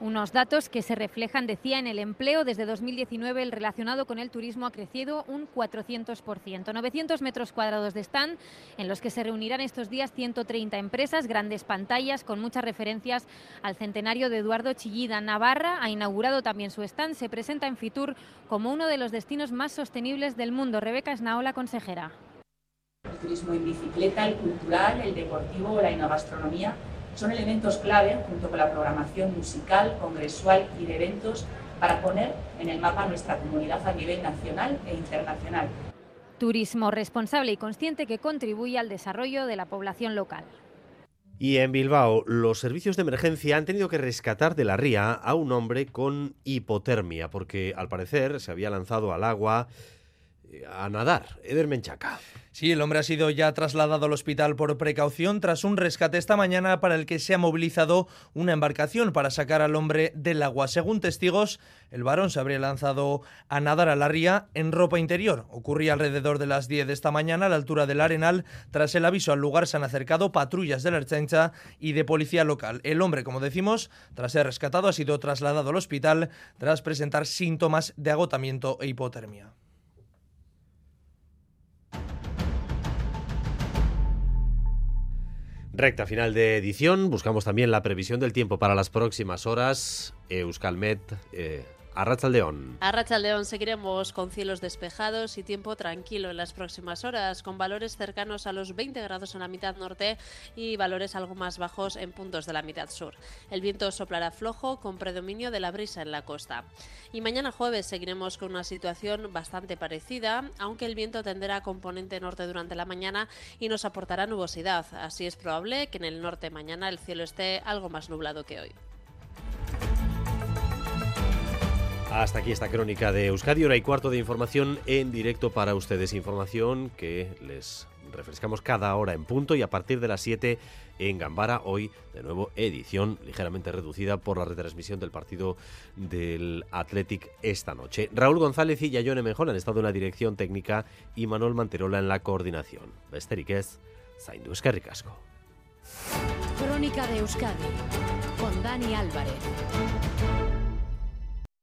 Unos datos que se reflejan, decía, en el empleo. Desde 2019 el relacionado con el turismo ha crecido un 400%. 900 metros cuadrados de stand en los que se reunirán estos días 130 empresas, grandes pantallas con muchas referencias al centenario de Eduardo Chillida. Navarra ha inaugurado también su stand. Se presenta en Fitur como uno de los destinos más sostenibles del mundo. Rebeca Esnaola, consejera. El turismo en bicicleta, el cultural, el deportivo la enogastronomía son elementos clave junto con la programación musical, congresual y de eventos para poner en el mapa nuestra comunidad a nivel nacional e internacional. Turismo responsable y consciente que contribuye al desarrollo de la población local. Y en Bilbao, los servicios de emergencia han tenido que rescatar de la ría a un hombre con hipotermia, porque al parecer se había lanzado al agua a nadar. Eder Menchaca. Sí, el hombre ha sido ya trasladado al hospital por precaución tras un rescate esta mañana para el que se ha movilizado una embarcación para sacar al hombre del agua. Según testigos, el varón se habría lanzado a nadar a la ría en ropa interior. Ocurría alrededor de las 10 de esta mañana a la altura del Arenal. Tras el aviso al lugar se han acercado patrullas de la Ertzaintza y de policía local. El hombre, como decimos, tras ser rescatado ha sido trasladado al hospital tras presentar síntomas de agotamiento e hipotermia. Recta final de edición. Buscamos también la previsión del tiempo para las próximas horas. Euskalmet. Eh, Arrachaldeón. Arrachaldeón seguiremos con cielos despejados y tiempo tranquilo en las próximas horas, con valores cercanos a los 20 grados en la mitad norte y valores algo más bajos en puntos de la mitad sur. El viento soplará flojo con predominio de la brisa en la costa. Y mañana jueves seguiremos con una situación bastante parecida, aunque el viento tenderá componente norte durante la mañana y nos aportará nubosidad. Así es probable que en el norte mañana el cielo esté algo más nublado que hoy. Hasta aquí esta crónica de Euskadi, hora y cuarto de información en directo para ustedes. Información que les refrescamos cada hora en punto y a partir de las 7 en Gambara. Hoy, de nuevo, edición ligeramente reducida por la retransmisión del partido del Athletic esta noche. Raúl González y Yayone Mejón han estado en la dirección técnica y Manuel Manterola en la coordinación. Besterik ez, zaindu eskerrik asko. Crónica de Euskadi con Dani Álvarez.